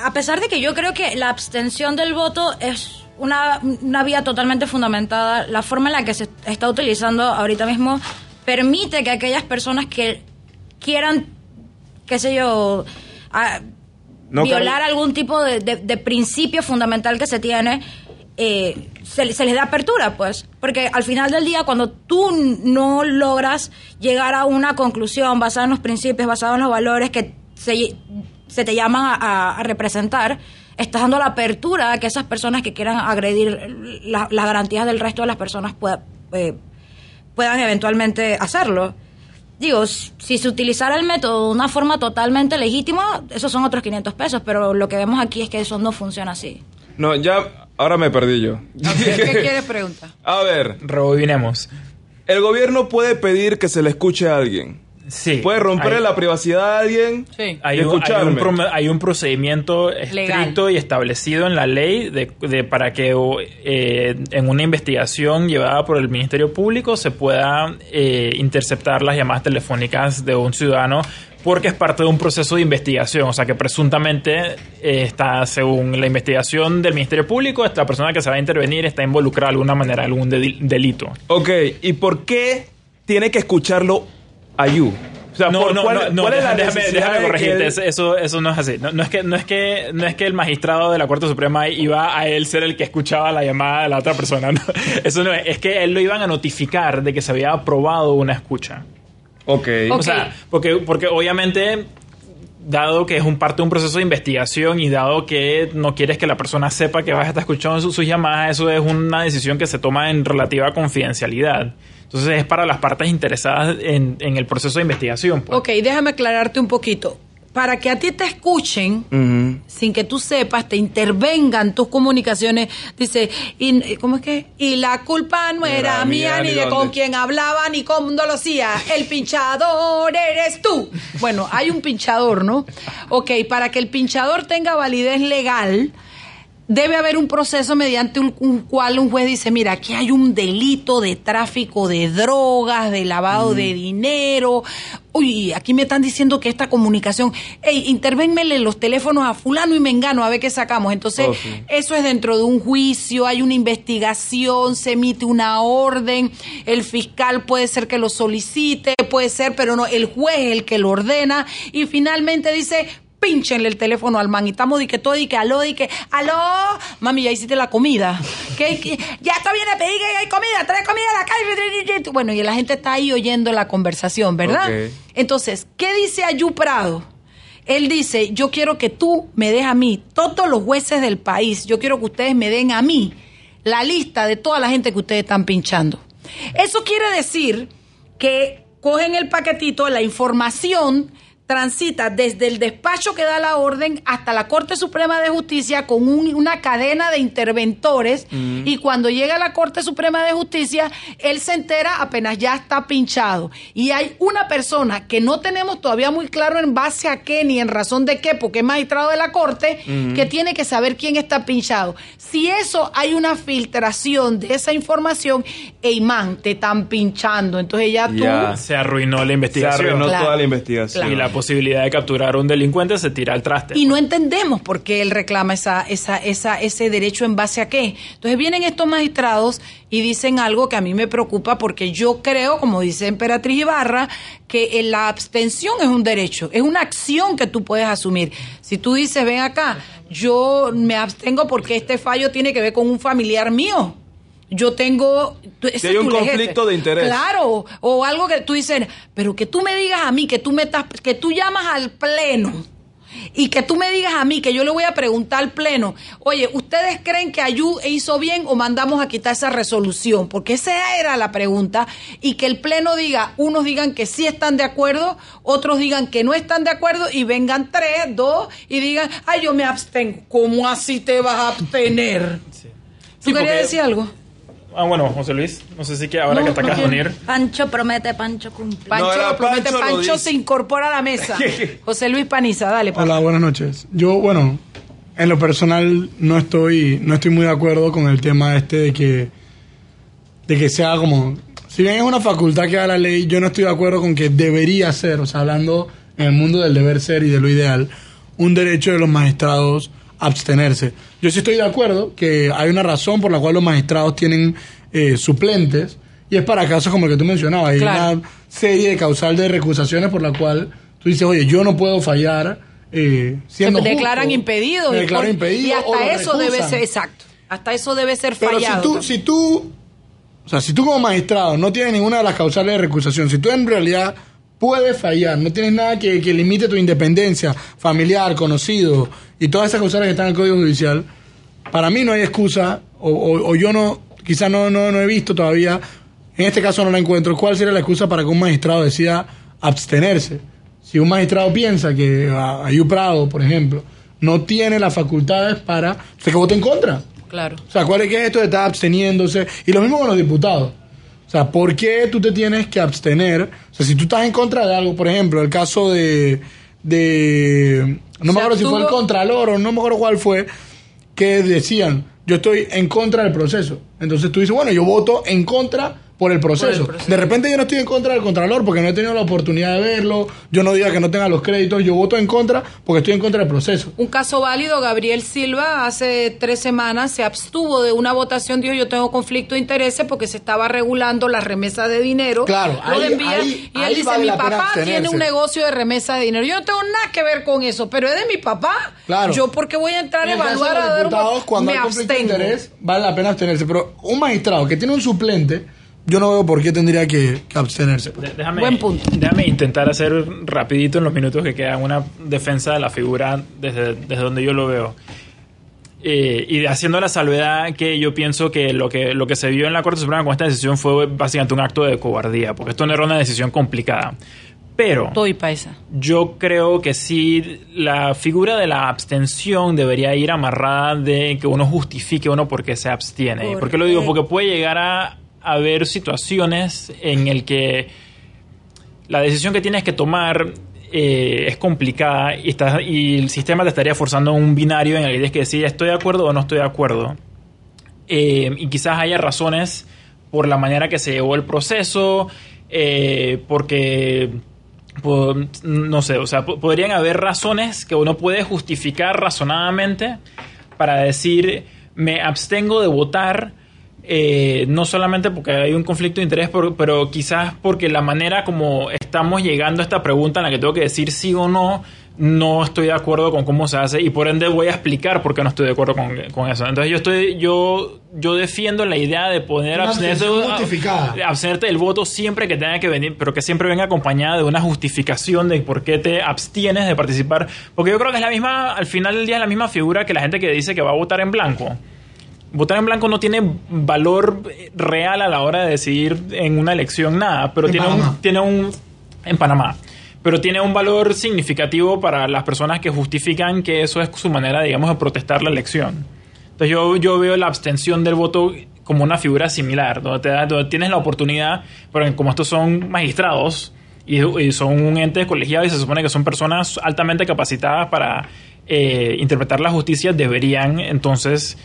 a pesar de que yo creo que la abstención del voto es una, una vía totalmente fundamentada, la forma en la que se está utilizando ahorita mismo permite que aquellas personas que quieran qué sé yo, a, no, violar claro. algún tipo de, de, de, principio fundamental que se tiene, eh, se, se, les da apertura, pues. Porque al final del día, cuando tú no logras llegar a una conclusión basada en los principios, basada en los valores que se, se te llaman a, a, representar, estás dando la apertura a que esas personas que quieran agredir la, las garantías del resto de las personas pueda, eh, puedan eventualmente hacerlo digo, si se utilizara el método de una forma totalmente legítima, esos son otros 500 pesos, pero lo que vemos aquí es que eso no funciona así. No, ya, ahora me perdí yo. Okay, ¿Qué quieres preguntar? A ver, rebobinemos. El gobierno puede pedir que se le escuche a alguien. Sí. Puede romper hay, la privacidad de alguien sí. hay, un, hay, un, hay, un, procedimiento estricto Legal. y establecido en la ley de, de para que eh, en una investigación llevada por el Ministerio Público se pueda eh, interceptar las llamadas telefónicas de un ciudadano porque es parte de un proceso de investigación, o sea que presuntamente eh, está, según la investigación del Ministerio Público, esta persona que se va a intervenir está involucrada de alguna manera en algún de delito. Ok, ¿y por qué tiene que escucharlo Ayú. O sea, no, no, cuál, no, ¿cuál es la déjame, déjame corregirte, él... eso, eso no es así. No, no, es que, no, es que, no es que el magistrado de la Corte Suprema iba a él ser el que escuchaba la llamada de la otra persona. No. Eso no es. Es que él lo iban a notificar de que se había aprobado una escucha. Ok. O okay. sea, porque, porque obviamente dado que es un parte de un proceso de investigación y dado que no quieres que la persona sepa que vas a estar escuchando sus, llamadas, eso es una decisión que se toma en relativa confidencialidad. Entonces es para las partes interesadas en, en el proceso de investigación. Pues. Ok, déjame aclararte un poquito. Para que a ti te escuchen, uh -huh. sin que tú sepas, te intervengan tus comunicaciones, dice, y, ¿cómo es que? Y la culpa no era, era mía, ni de con quién hablaba, ni cómo lo hacía. El pinchador eres tú. Bueno, hay un pinchador, ¿no? Ok, para que el pinchador tenga validez legal, debe haber un proceso mediante un, un, cual un juez dice, mira, aquí hay un delito de tráfico de drogas, de lavado mm. de dinero. Uy, aquí me están diciendo que esta comunicación, hey, intervénmele los teléfonos a fulano y mengano a ver qué sacamos. Entonces, oh, sí. eso es dentro de un juicio, hay una investigación, se emite una orden, el fiscal puede ser que lo solicite, puede ser, pero no, el juez es el que lo ordena y finalmente dice, pinchenle el teléfono al man y estamos de que todo y que aló y que aló. Mami ya hiciste la comida. Que, que ya está bien pedí que hay comida trae comida a la calle bueno y la gente está ahí oyendo la conversación verdad okay. entonces qué dice Ayú Prado él dice yo quiero que tú me des a mí todos los jueces del país yo quiero que ustedes me den a mí la lista de toda la gente que ustedes están pinchando. Eso quiere decir que cogen el paquetito, la información transita desde el despacho que da la orden hasta la Corte Suprema de Justicia con un- una cadena de interventores Mm. y cuando llega a la Corte Suprema de Justicia, él se entera apenas ya está pinchado. Y hay una persona que no tenemos todavía muy claro en base a qué ni en razón de qué, porque es magistrado de la Corte, Mm. que tiene que saber quién está pinchado. Si eso hay una filtración de esa información, hey man, te están pinchando. Entonces ya tú... Se arruinó la investigación. Se arruinó Claro. toda la investigación. Y la posibilidad de capturar a un delincuente se tira al traste. Y no entendemos por qué él reclama esa, esa, esa, ese derecho en base a qué. Entonces vienen estos magistrados y dicen algo que a mí me preocupa porque yo creo, como dice Emperatriz Ibarra, que la abstención es un derecho, es una acción que tú puedes asumir. Si tú dices, ven acá, yo me abstengo porque este fallo tiene que ver con un familiar mío. Yo tengo... tú- Si hay un conflicto de interés. Claro, o algo que tú dices, pero que tú me digas a mí, que tú me estás, que tú llamas al pleno y que tú me digas a mí, que yo le voy a preguntar al pleno, oye, ¿ustedes creen que Ayú hizo bien o mandamos a quitar esa resolución? Porque esa era la pregunta y que el pleno diga, unos digan que sí están de acuerdo, otros digan que no están de acuerdo y vengan tres, dos y digan, ay, yo me abstengo. ¿Cómo así te vas a abstener? ¿Tú Sí, querías porque- decir algo? Ah, bueno, José Luis, no sé si que ahora No, que te no acabas de quiero. unir. Pancho promete, Pancho cumple. Pancho lo promete, Pancho Pancho se incorpora a la mesa. José Luis Paniza, dale, papá. Hola, buenas noches. Yo, bueno, en lo personal no estoy, no estoy muy de acuerdo con el tema este de que, de que sea como, si bien es una facultad que da la ley, yo no estoy de acuerdo con que debería ser, o sea, hablando en el mundo del deber ser y de lo ideal, un derecho de los magistrados abstenerse. Yo sí estoy de acuerdo que hay una razón por la cual los magistrados tienen eh, suplentes y es para casos como el que tú mencionabas. Hay Claro. una serie de causal de recusaciones por la cual tú dices, oye, yo no puedo fallar eh, Se siendo declaran justo. impedidos. Y por- impedido Y hasta eso debe ser, exacto. Hasta eso debe ser Pero si fallado. tú, si tú, o sea, si tú como magistrado no tienes ninguna de las causales de recusación, si tú en realidad puedes fallar, no tienes nada que, que limite tu independencia familiar, conocido y todas esas causales que están en el Código Judicial, para mí no hay excusa, o, o- o yo no, quizás no, no, no he visto todavía, en este caso no la encuentro, cuál sería la excusa para que un magistrado decida abstenerse. Si un magistrado piensa que a- Ayú Prado, por ejemplo, no tiene las facultades para, o sea, que vote en contra. Claro. O sea, ¿cuál es que es esto de estar absteniéndose? Y lo mismo con los diputados. O sea, ¿por qué tú te tienes que abstener? O sea, si tú estás en contra de algo, por ejemplo, el caso de... de no me acuerdo si fue el Contralor o no me acuerdo cuál fue, que decían, yo estoy en contra del proceso. Entonces tú dices, bueno, yo voto en contra por el proceso. proceso. De repente yo no estoy en contra del Contralor porque no he tenido la oportunidad de verlo, yo no diga que no tenga los créditos, yo voto en contra porque estoy en contra del proceso. Un caso válido, Gabriel Silva hace tres semanas se abstuvo de una votación, dijo yo tengo conflicto de intereses porque se estaba regulando la remesa de dinero. Claro, Lo ahí- envía, ahí- y él ahí dice, vale mi papá abstenerse". tiene un negocio de remesa de dinero. Yo no tengo nada que ver con eso, pero es de mi papá. Claro. Yo porque voy a entrar a evaluar a dar un cuando me hay conflicto de interés, vale la pena abstenerse. Pero un magistrado que tiene un suplente, yo no veo por qué tendría que, que abstenerse. De- Déjame, Buen punto. déjame intentar hacer rapidito en los minutos que quedan una defensa de la figura desde, desde donde yo lo veo. Eh, y haciendo la salvedad que yo pienso que lo, que lo que se vio en la Corte Suprema con esta decisión fue básicamente un acto de cobardía, porque esto no era una decisión complicada. Pero Estoy paisa. yo creo que sí, la figura de la abstención debería ir amarrada de que uno justifique uno por qué se abstiene. ¿Y ¿Por qué lo digo? Porque puede llegar a haber situaciones en el que la decisión que tienes que tomar eh, es complicada y, el sistema te estaría forzando un binario en el que tienes que decir estoy de acuerdo o no estoy de acuerdo. Eh, y quizás haya razones por la manera que se llevó el proceso, eh, porque, po- no sé, o sea, po- podrían haber razones que uno puede justificar razonadamente para decir, me abstengo de votar, eh, no solamente porque hay un conflicto de interés, pero, pero quizás porque la manera como estamos llegando a esta pregunta en la que tengo que decir sí o no, no estoy de acuerdo con cómo se hace y por ende voy a explicar por qué no estoy de acuerdo con, con eso. Entonces yo estoy, yo, yo defiendo la idea de abstención justificada. abstenerte del voto siempre que tenga que venir, pero que siempre venga acompañada de una justificación de por qué te abstienes de participar. Porque yo creo que es la misma, al final del día es la misma figura que la gente que dice que va a votar en blanco. Votar en blanco no tiene valor real a la hora de decidir en una elección nada, pero En tiene Panamá. un, tiene un en Panamá. Pero tiene un valor significativo para las personas que justifican que eso es su manera, digamos, de protestar la elección. Entonces yo, yo veo la abstención del voto como una figura similar, donde, te da- donde tienes la oportunidad, pero como estos son magistrados y, y son un ente colegiado y se supone que son personas altamente capacitadas para eh, interpretar la justicia, deberían entonces,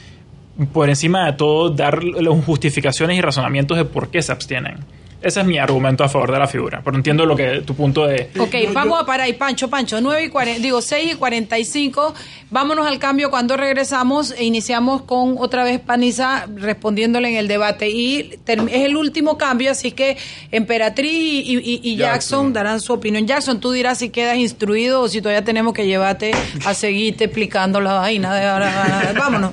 por encima de todo, dar las justificaciones y razonamientos de por qué se abstienen. Ese es mi argumento a favor de la figura, pero entiendo lo que tu punto de... Ok, vamos a parar ahí, Pancho, Pancho, 9 y 40, digo 6 y 45. Vámonos al cambio cuando regresamos e iniciamos con otra vez Panisa respondiéndole en el debate. Y es el último cambio, así que Emperatriz y, y- y Jackson, darán su opinión. Jackson, tú dirás si quedas instruido o si todavía tenemos que llevarte a seguirte explicando la vaina. De ahora. Vámonos.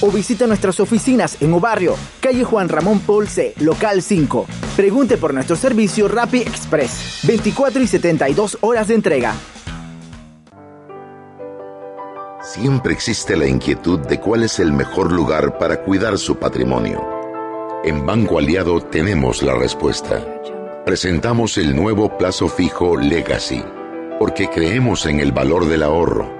o visita nuestras oficinas en Obarrio, calle Juan Ramón Polce, local 5. Pregunte por nuestro servicio Rappi Express, 24 y 72 horas de entrega. Siempre existe la inquietud de cuál es el mejor lugar para cuidar su patrimonio. En Banco Aliado tenemos la respuesta. Presentamos el nuevo plazo fijo Legacy, porque creemos en el valor del ahorro,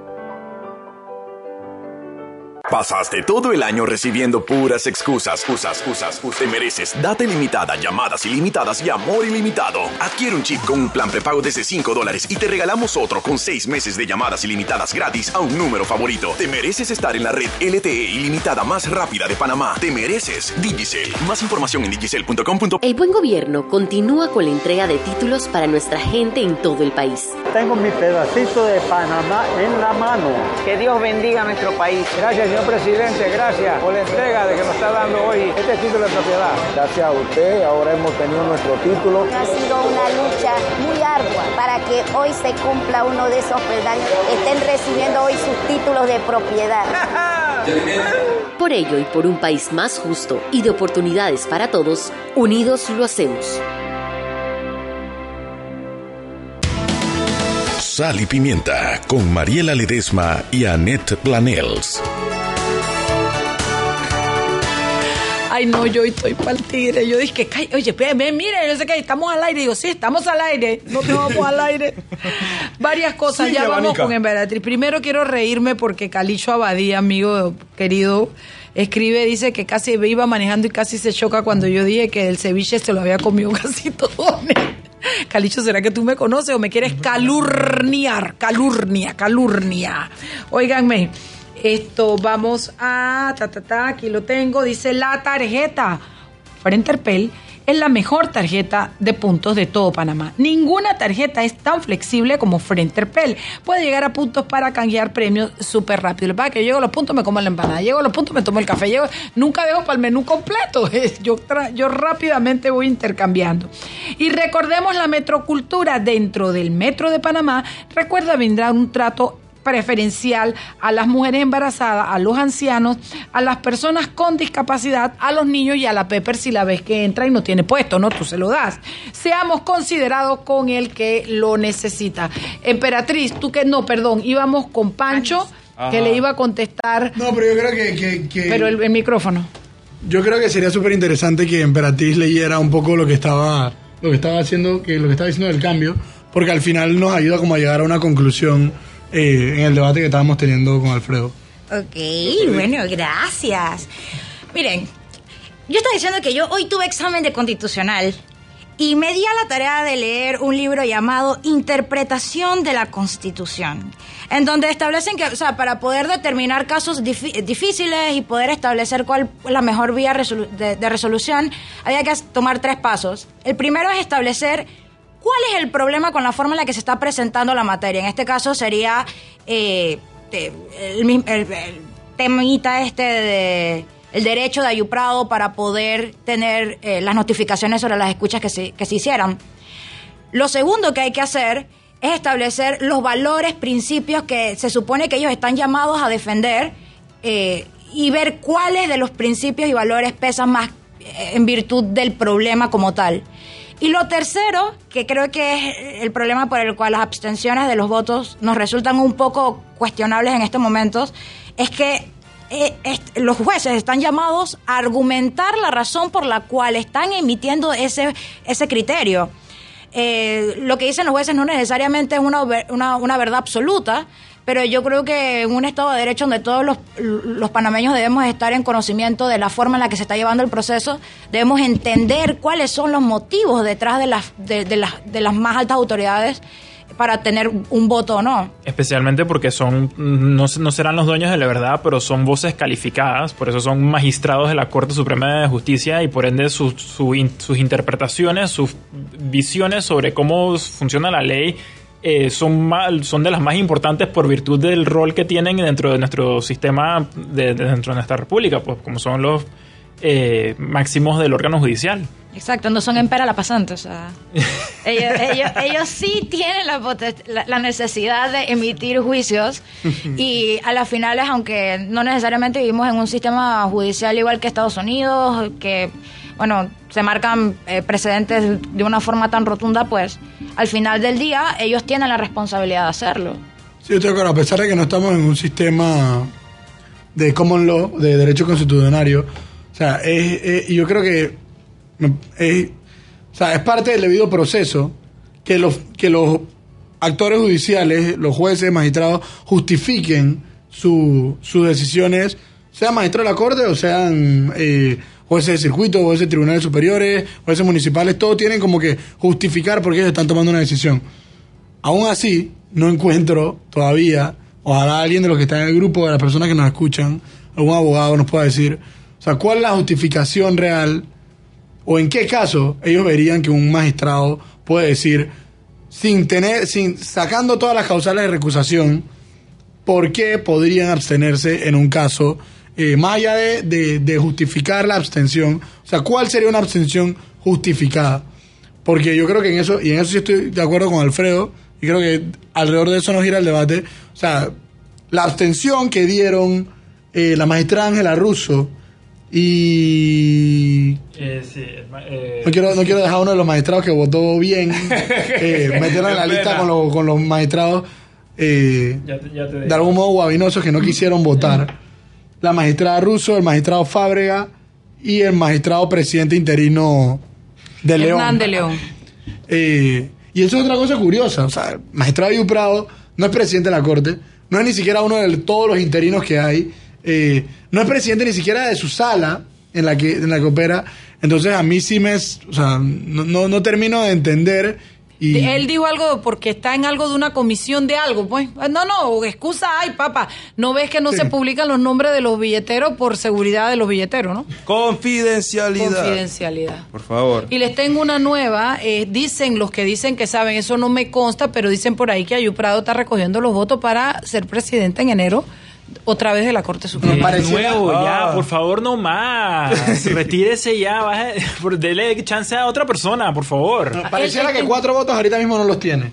Pasaste todo el año recibiendo puras excusas, usas, usas, usas. Te mereces data ilimitada, llamadas ilimitadas y amor ilimitado. Adquiere un chip con un plan prepago desde 5 dólares y te regalamos otro con 6 meses de llamadas ilimitadas gratis a un número favorito. Te mereces estar en la red LTE ilimitada más rápida de Panamá. Te mereces Digicel. Más información en digicel.com. El buen gobierno continúa con la entrega de títulos para nuestra gente en todo el país. Tengo mi pedacito de Panamá en la mano. Que Dios bendiga a nuestro país. Gracias, señor presidente. Gracias por la entrega de que nos está dando hoy este título de propiedad. Gracias a usted. Ahora hemos tenido nuestro título. Ha sido una lucha muy ardua para que hoy se cumpla uno de esos peldaños. Estén recibiendo hoy sus títulos de propiedad. Por ello y por un país más justo y de oportunidades para todos, unidos lo hacemos. Sal y Pimienta con Mariela Ledesma y Annette Planels. Ay, no, yo estoy para el tigre. Yo dije, "Cay- oye, ve, ve, mire, yo sé que estamos al aire. Digo, sí, estamos al aire. No te vamos al aire. Varias cosas. Sí, ya vamos con Emperatriz. Primero quiero reírme porque Calicho Abadía, amigo querido, escribe, dice que casi iba manejando y casi se choca cuando yo dije que el ceviche se lo había comido casi todo. Calicho, ¿será que tú me conoces o me quieres calurniar? Calurnia, calurnia. Óiganme, esto vamos a, ta, ta, ta, aquí lo tengo, dice la tarjeta. Frenterpel es la mejor tarjeta de puntos de todo Panamá. Ninguna tarjeta es tan flexible como Frenterpel. Puede llegar a puntos para canjear premios súper rápido. Lo que llego a los puntos, me como la empanada. Llego a los puntos, me tomo el café. Llego, nunca dejo para el menú completo. Yo, yo rápidamente voy intercambiando. Y recordemos la metrocultura dentro del metro de Panamá. Recuerda, vendrá un trato preferencial a las mujeres embarazadas, a los ancianos, a las personas con discapacidad, a los niños y a la Pepper si la ves que entra y no tiene puesto, ¿no? Tú se lo das. Seamos considerados con el que lo necesita. Emperatriz, tú que no, perdón, íbamos con Pancho, Ajá. que le iba a contestar. No, pero yo creo que... que- que- Pero el, el micrófono. Yo creo que sería súper interesante que Emperatriz leyera un poco lo que estaba lo que estaba haciendo, que lo que estaba diciendo del cambio, porque al final nos ayuda como a llegar a una conclusión eh, en el debate que estábamos teniendo con Alfredo. Ok, bueno, gracias. Miren, yo estaba diciendo que yo hoy tuve examen de constitucional y me di a la tarea de leer un libro llamado Interpretación de la Constitución, en donde establecen que, o sea, para poder determinar casos difíciles y poder establecer cuál es la mejor vía de, de resolución, había que tomar tres pasos. El primero es establecer cuál es el problema con la forma en la que se está presentando la materia. En este caso sería eh, el, temita este de el derecho de Ayuprado para poder tener eh, las notificaciones sobre las escuchas que se, que se hicieran. Lo segundo que hay que hacer es establecer los valores, principios que se supone que ellos están llamados a defender eh, y ver cuáles de los principios y valores pesan más en virtud del problema como tal. Y lo tercero, que creo que es el problema por el cual las abstenciones de los votos nos resultan un poco cuestionables en estos momentos, es que eh, los jueces están llamados a argumentar la razón por la cual están emitiendo ese, ese criterio. Eh, lo que dicen los jueces no necesariamente es una, una, una verdad absoluta, pero yo creo que en un Estado de Derecho donde todos los, los, panameños debemos estar en conocimiento de la forma en la que se está llevando el proceso, debemos entender cuáles son los motivos detrás de las, de, las, de las más altas autoridades para tener un voto o no. Especialmente porque son, no, no, serán los dueños de la verdad, pero son voces calificadas, por eso son magistrados de la Corte Suprema de Justicia y por ende sus interpretaciones, sus visiones sobre cómo funciona la ley eh, son, son de las más importantes por virtud del rol que tienen dentro de nuestro sistema, de, dentro de nuestra república, pues como son los eh, máximos del órgano judicial. Exacto, no son en pera la pasante, o sea, ellos, ellos, sí tienen la, la, necesidad de emitir juicios y a las finales, aunque no necesariamente vivimos en un sistema judicial igual que Estados Unidos, que bueno, se marcan eh, precedentes de una forma tan rotunda, pues al final del día ellos tienen la responsabilidad de hacerlo. Sí, estoy acuerdo, a pesar de que no estamos en un sistema de common law, de derecho constitucionario, o sea, es, yo creo que es, o sea, es parte del debido proceso que los, que los actores judiciales, los jueces, magistrados, justifiquen su, sus decisiones, sean magistrados de la Corte o sean eh, jueces de circuito, jueces de tribunales superiores, jueces municipales, todos tienen como que justificar por qué ellos están tomando una decisión. Aún así, no encuentro todavía, ojalá alguien de los que está en el grupo, de las personas que nos escuchan, algún abogado nos pueda decir, o sea, cuál es la justificación real o en qué caso ellos verían que un magistrado puede decir, sin tener, sin, sacando todas las causales de recusación, por qué podrían abstenerse en un caso eh, más allá de, justificar la abstención, o sea, ¿cuál sería una abstención justificada? Porque yo creo que en eso, y en eso sí estoy de acuerdo con Alfredo, y creo que alrededor de eso nos gira el debate, o sea, la abstención que dieron eh, la magistrada Ángela Russo y... Eh, sí, no, quiero, no quiero dejar uno de los magistrados que votó bien, meterlo en la lista con, con los magistrados de algún modo guabinosos que no quisieron votar la magistrada Russo, el magistrado Fábrega y el magistrado presidente interino de León. Hernán de León. Eh, y eso es otra cosa curiosa. O sea, el magistrado Yuprado no es presidente de la Corte, no es ni siquiera uno de todos los interinos que hay, eh, no es presidente ni siquiera de su sala en la que, en la que opera. Entonces a mí sí me... O sea, no, no, no termino de entender él dijo algo porque está en algo de una comisión de algo, pues. No, no, excusa ay, papá. ¿No ves que no se publican los nombres de los billeteros por seguridad de los billeteros, no? Confidencialidad. Confidencialidad. Por favor. Y les tengo una nueva. Eh, dicen los que dicen que saben, eso no me consta, pero dicen por ahí que Ayuprado está recogiendo los votos para ser presidente en enero otra vez de la Corte Suprema. De nuevo, ya, ah. por favor, no más. Retírese ya, baje, dele chance a otra persona, por favor. Pareciera que cuatro votos ahorita mismo no los tiene.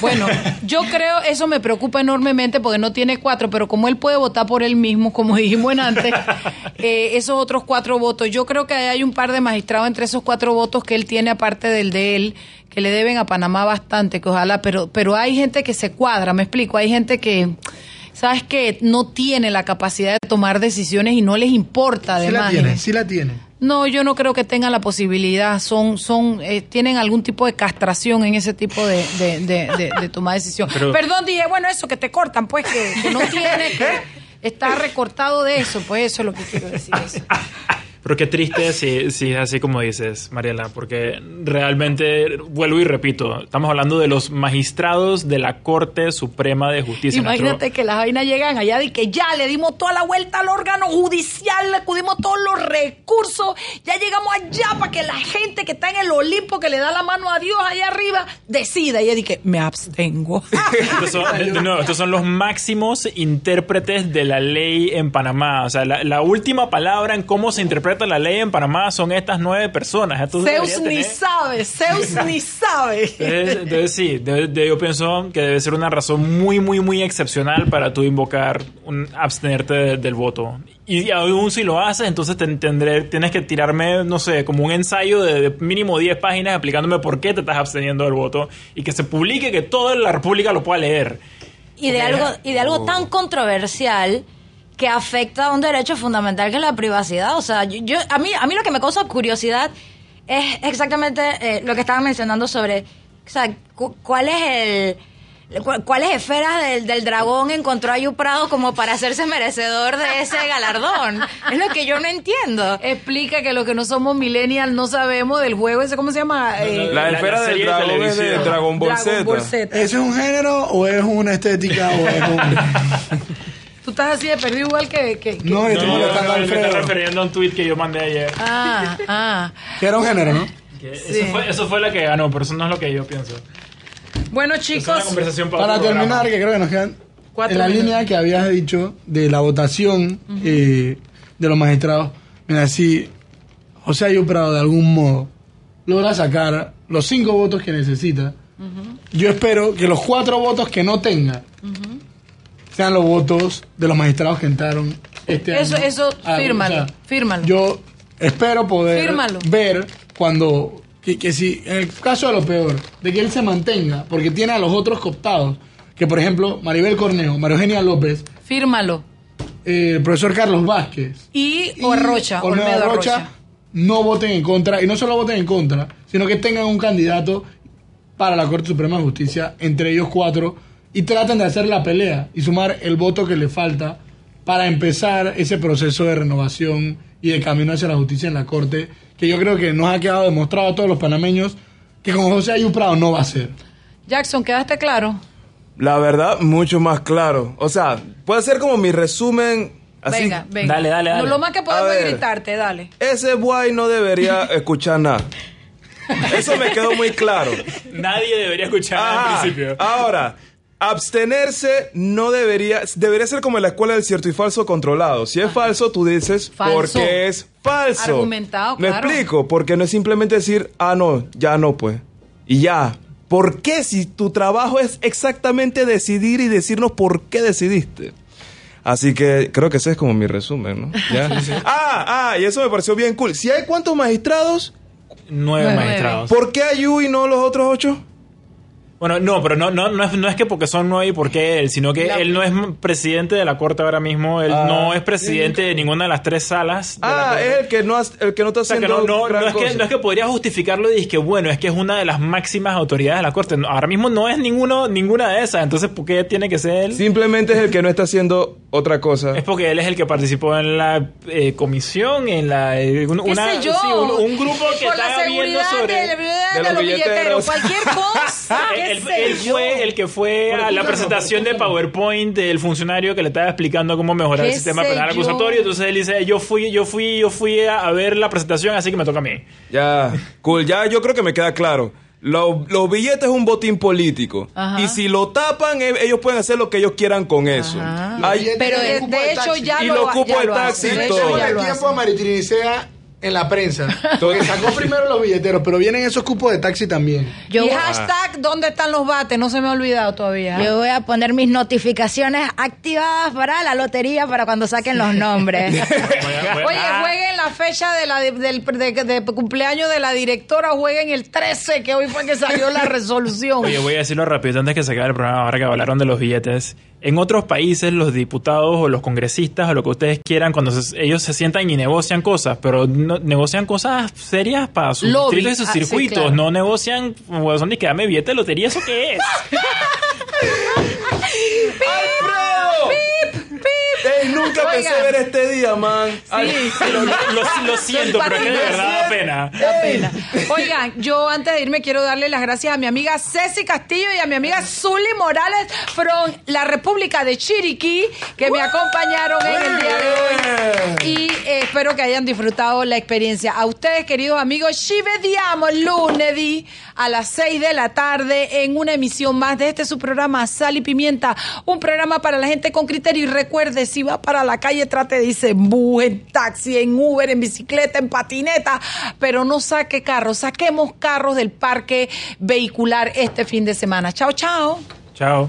Bueno, yo creo, eso me preocupa enormemente porque no tiene cuatro, pero como él puede votar por él mismo, como dijimos en antes, eh, esos otros cuatro votos, yo creo que hay un par de magistrados entre esos cuatro votos que él tiene, aparte del de él, que le deben a Panamá bastante, que ojalá, pero, pero hay gente que se cuadra, me explico, hay gente que sabes que no tiene la capacidad de tomar decisiones y no les importa además. Sí la tiene, sí la tiene. No, yo no creo que tengan la posibilidad. Son, son, eh, tienen algún tipo de castración en ese tipo de, de, de, de, tomar decisión. Perdón, dije, bueno, eso que te cortan, pues que, no tiene, que está recortado de eso, pues eso es lo que quiero decir. Pero qué triste si, si es así como dices, Mariela, porque realmente, vuelvo y repito, estamos hablando de los magistrados de la Corte Suprema de Justicia. Imagínate Nuestro- que las vainas llegan allá y que ya le dimos toda la vuelta al órgano judicial, le acudimos todos los recursos, ya llegamos allá para que la gente que está en el Olimpo, que le da la mano a Dios allá arriba, decida. Y ella dije, me abstengo. Estos son, nuevo, estos son los máximos intérpretes de la ley en Panamá. O sea, la, la última palabra en cómo se interpreta la ley en Panamá son estas nueve personas. Zeus debería ni tener- sabe, Zeus ni sabe. Entonces, entonces sí, de- de- yo pienso que debe ser una razón muy, muy, muy excepcional para tú invocar, un, abstenerte de- del voto. Y aún si lo haces, entonces te- tendré, tienes que tirarme, no sé, como un ensayo de, de mínimo 10 páginas explicándome por qué te estás absteniendo del voto y que se publique, que toda la República lo pueda leer. y de algo y de algo tan controversial que afecta a un derecho fundamental que es la privacidad. O sea, yo, yo- a mí a mí lo que me causa curiosidad es exactamente eh, lo que estaban mencionando sobre, o sea, cu- cuál es el cu- ¿Cuáles esferas del, del dragón encontró Ayu Prado como para hacerse merecedor de ese galardón? Es lo que yo no entiendo. Explica que lo que no somos millennials no sabemos del juego ese, ¿cómo se llama? Eh, La esfera del dragón es de Dragon Ball Dragon Ball Z. Z. ¿Eso es un género o es una estética o es un... Tú estás así de perdido igual que... que- que- No, yo estoy molestando a me está Alfredo. refiriendo a un tweet que yo mandé ayer. Ah, ah. Que era un género, ¿no? Que Sí. Eso, fue, eso fue la que ganó, pero eso no es lo que yo pienso. Bueno, Es una chicos, conversación para, Para terminar, programa. que creo que nos quedan Cuatro en la minutos. línea que habías dicho de la votación eh, de los magistrados. Mira, si José Ayu Prado de algún modo logra sacar los cinco votos que necesita, yo espero que los cuatro votos que no tenga sean los votos de los magistrados que entraron este eso, año. eso, Ah, fírmalo, o sea, fírmalo. yo espero poder Fírmalo. ver cuando que, que si en el caso de lo peor de que él se mantenga porque tiene a los otros cooptados que por ejemplo Maribel Cornejo, María Eugenia López, Fírmalo. eh, el profesor Carlos Vázquez Y, o Rocha, Olmedo no voten en contra y no solo voten en contra, sino que tengan un candidato para la Corte Suprema de Justicia entre ellos cuatro y traten de hacer la pelea y sumar el voto que le falta para empezar ese proceso de renovación y de camino hacia la justicia en la Corte, que yo creo que nos ha quedado demostrado a todos los panameños que con José Ayú Prado no va a ser. Jackson, ¿quedaste claro? La verdad, mucho más claro. O sea, puede ser como mi resumen así. venga, venga. Dale, dale, dale. No, lo más que podemos ver. gritarte, dale. Ese guay no debería escuchar nada. Eso me quedó muy claro. Nadie debería escuchar Ajá. al principio. Ahora, abstenerse no debería, debería ser como en la escuela del cierto y falso controlado. Si es falso, tú dices Falso. porque es falso. Argumentado, Me claro. explico, porque no es simplemente decir, ah, no, ya no, pues. Y ya. ¿Por qué si tu trabajo es exactamente decidir y decirnos por qué decidiste? Así que creo que ese es como mi resumen, ¿no? ¿Ya? ah, ah, y eso me pareció bien cool. Si hay cuántos magistrados, Nueve Nueve. magistrados. ¿por qué Ayu y no los otros ocho? Bueno, no, pero no, no, no, es, no es que porque son nueve y porque él, sino que La- él no es presidente de la corte ahora mismo, él Ah, no es presidente de ninguna de las tres salas. de la Ah, corte. es el que no, has- el que no está O sea, que haciendo no, no, gran no es que, cosa. no es que podría justificarlo y es que bueno, es que es una de las máximas autoridades de la corte. No, Ahora mismo no es ninguno, ninguna de esas, entonces ¿por qué tiene que ser él? Simplemente es el que no está haciendo otra cosa. Es porque él es el que participó en la eh, comisión, en la eh, un, ¿Qué una- sé yo? sí, un, un grupo que Por la estaba viendo seguridad sobre de, de- de los los billeteros. billeteros, cualquier cosa. Ah, qué él, él fue el que fue a la presentación de PowerPoint del funcionario que le estaba explicando cómo mejorar el ¿Qué sistema penal acusatorio. Entonces él dice, yo fui, yo fui, yo fui a, a ver la presentación, así que me toca a mí. Ya, cool, ya yo creo que me queda claro. Lo- los billetes es un botín político. Ajá. Y si lo tapan, e- ellos pueden hacer lo que ellos quieran con eso. Hay- Pero de, el hecho ya Y lo, ya lo taxi hace. y De hecho, ya el tiempo a Maritrinicea en la prensa. Porque sacó primero los billeteros, pero vienen esos cupos de taxi también. Yo, y hashtag, ¿dónde están los bates? No se me ha olvidado todavía. yo voy a poner mis notificaciones activadas para la lotería para cuando saquen los nombres. Oye, jueguen la fecha de la del de, de cumpleaños de la directora, jueguen el 13, que hoy fue que salió la resolución. Oye, voy a decirlo rápido antes que se acabe el programa, ahora que hablaron de los billetes. En otros países, los diputados o los congresistas o lo que ustedes quieran, cuando se- ellos se sientan y negocian cosas, pero no- negocian cosas serias para sus distritos y sus Ah, sí, circuitos. claro. No negocian, bueno, son de que dame billete de lotería, ¿eso qué es? ¡Alfredo! ¡Ey, nunca pensé ver este día, man. Sí, Lo, lo- lo siento, pero es que de verdad da pena. Da pena. Oigan, yo antes de irme quiero darle las gracias a mi amiga Ceci Castillo y a mi amiga Zully Morales from la República de Chiriquí que me acompañaron en el día de hoy. Y eh, espero que hayan disfrutado la experiencia. A ustedes, queridos amigos, ci vediamo lunedì a las 6 de la tarde en una emisión más de este su programa Sal y Pimienta, un programa para la gente con criterio. Y recuerde, si va para la calle, trate de irse en bus, en taxi, en Uber, en bicicleta, en patineta, pero no saque carros, saquemos carros del parque vehicular este fin de semana. Chao, chao. Chao.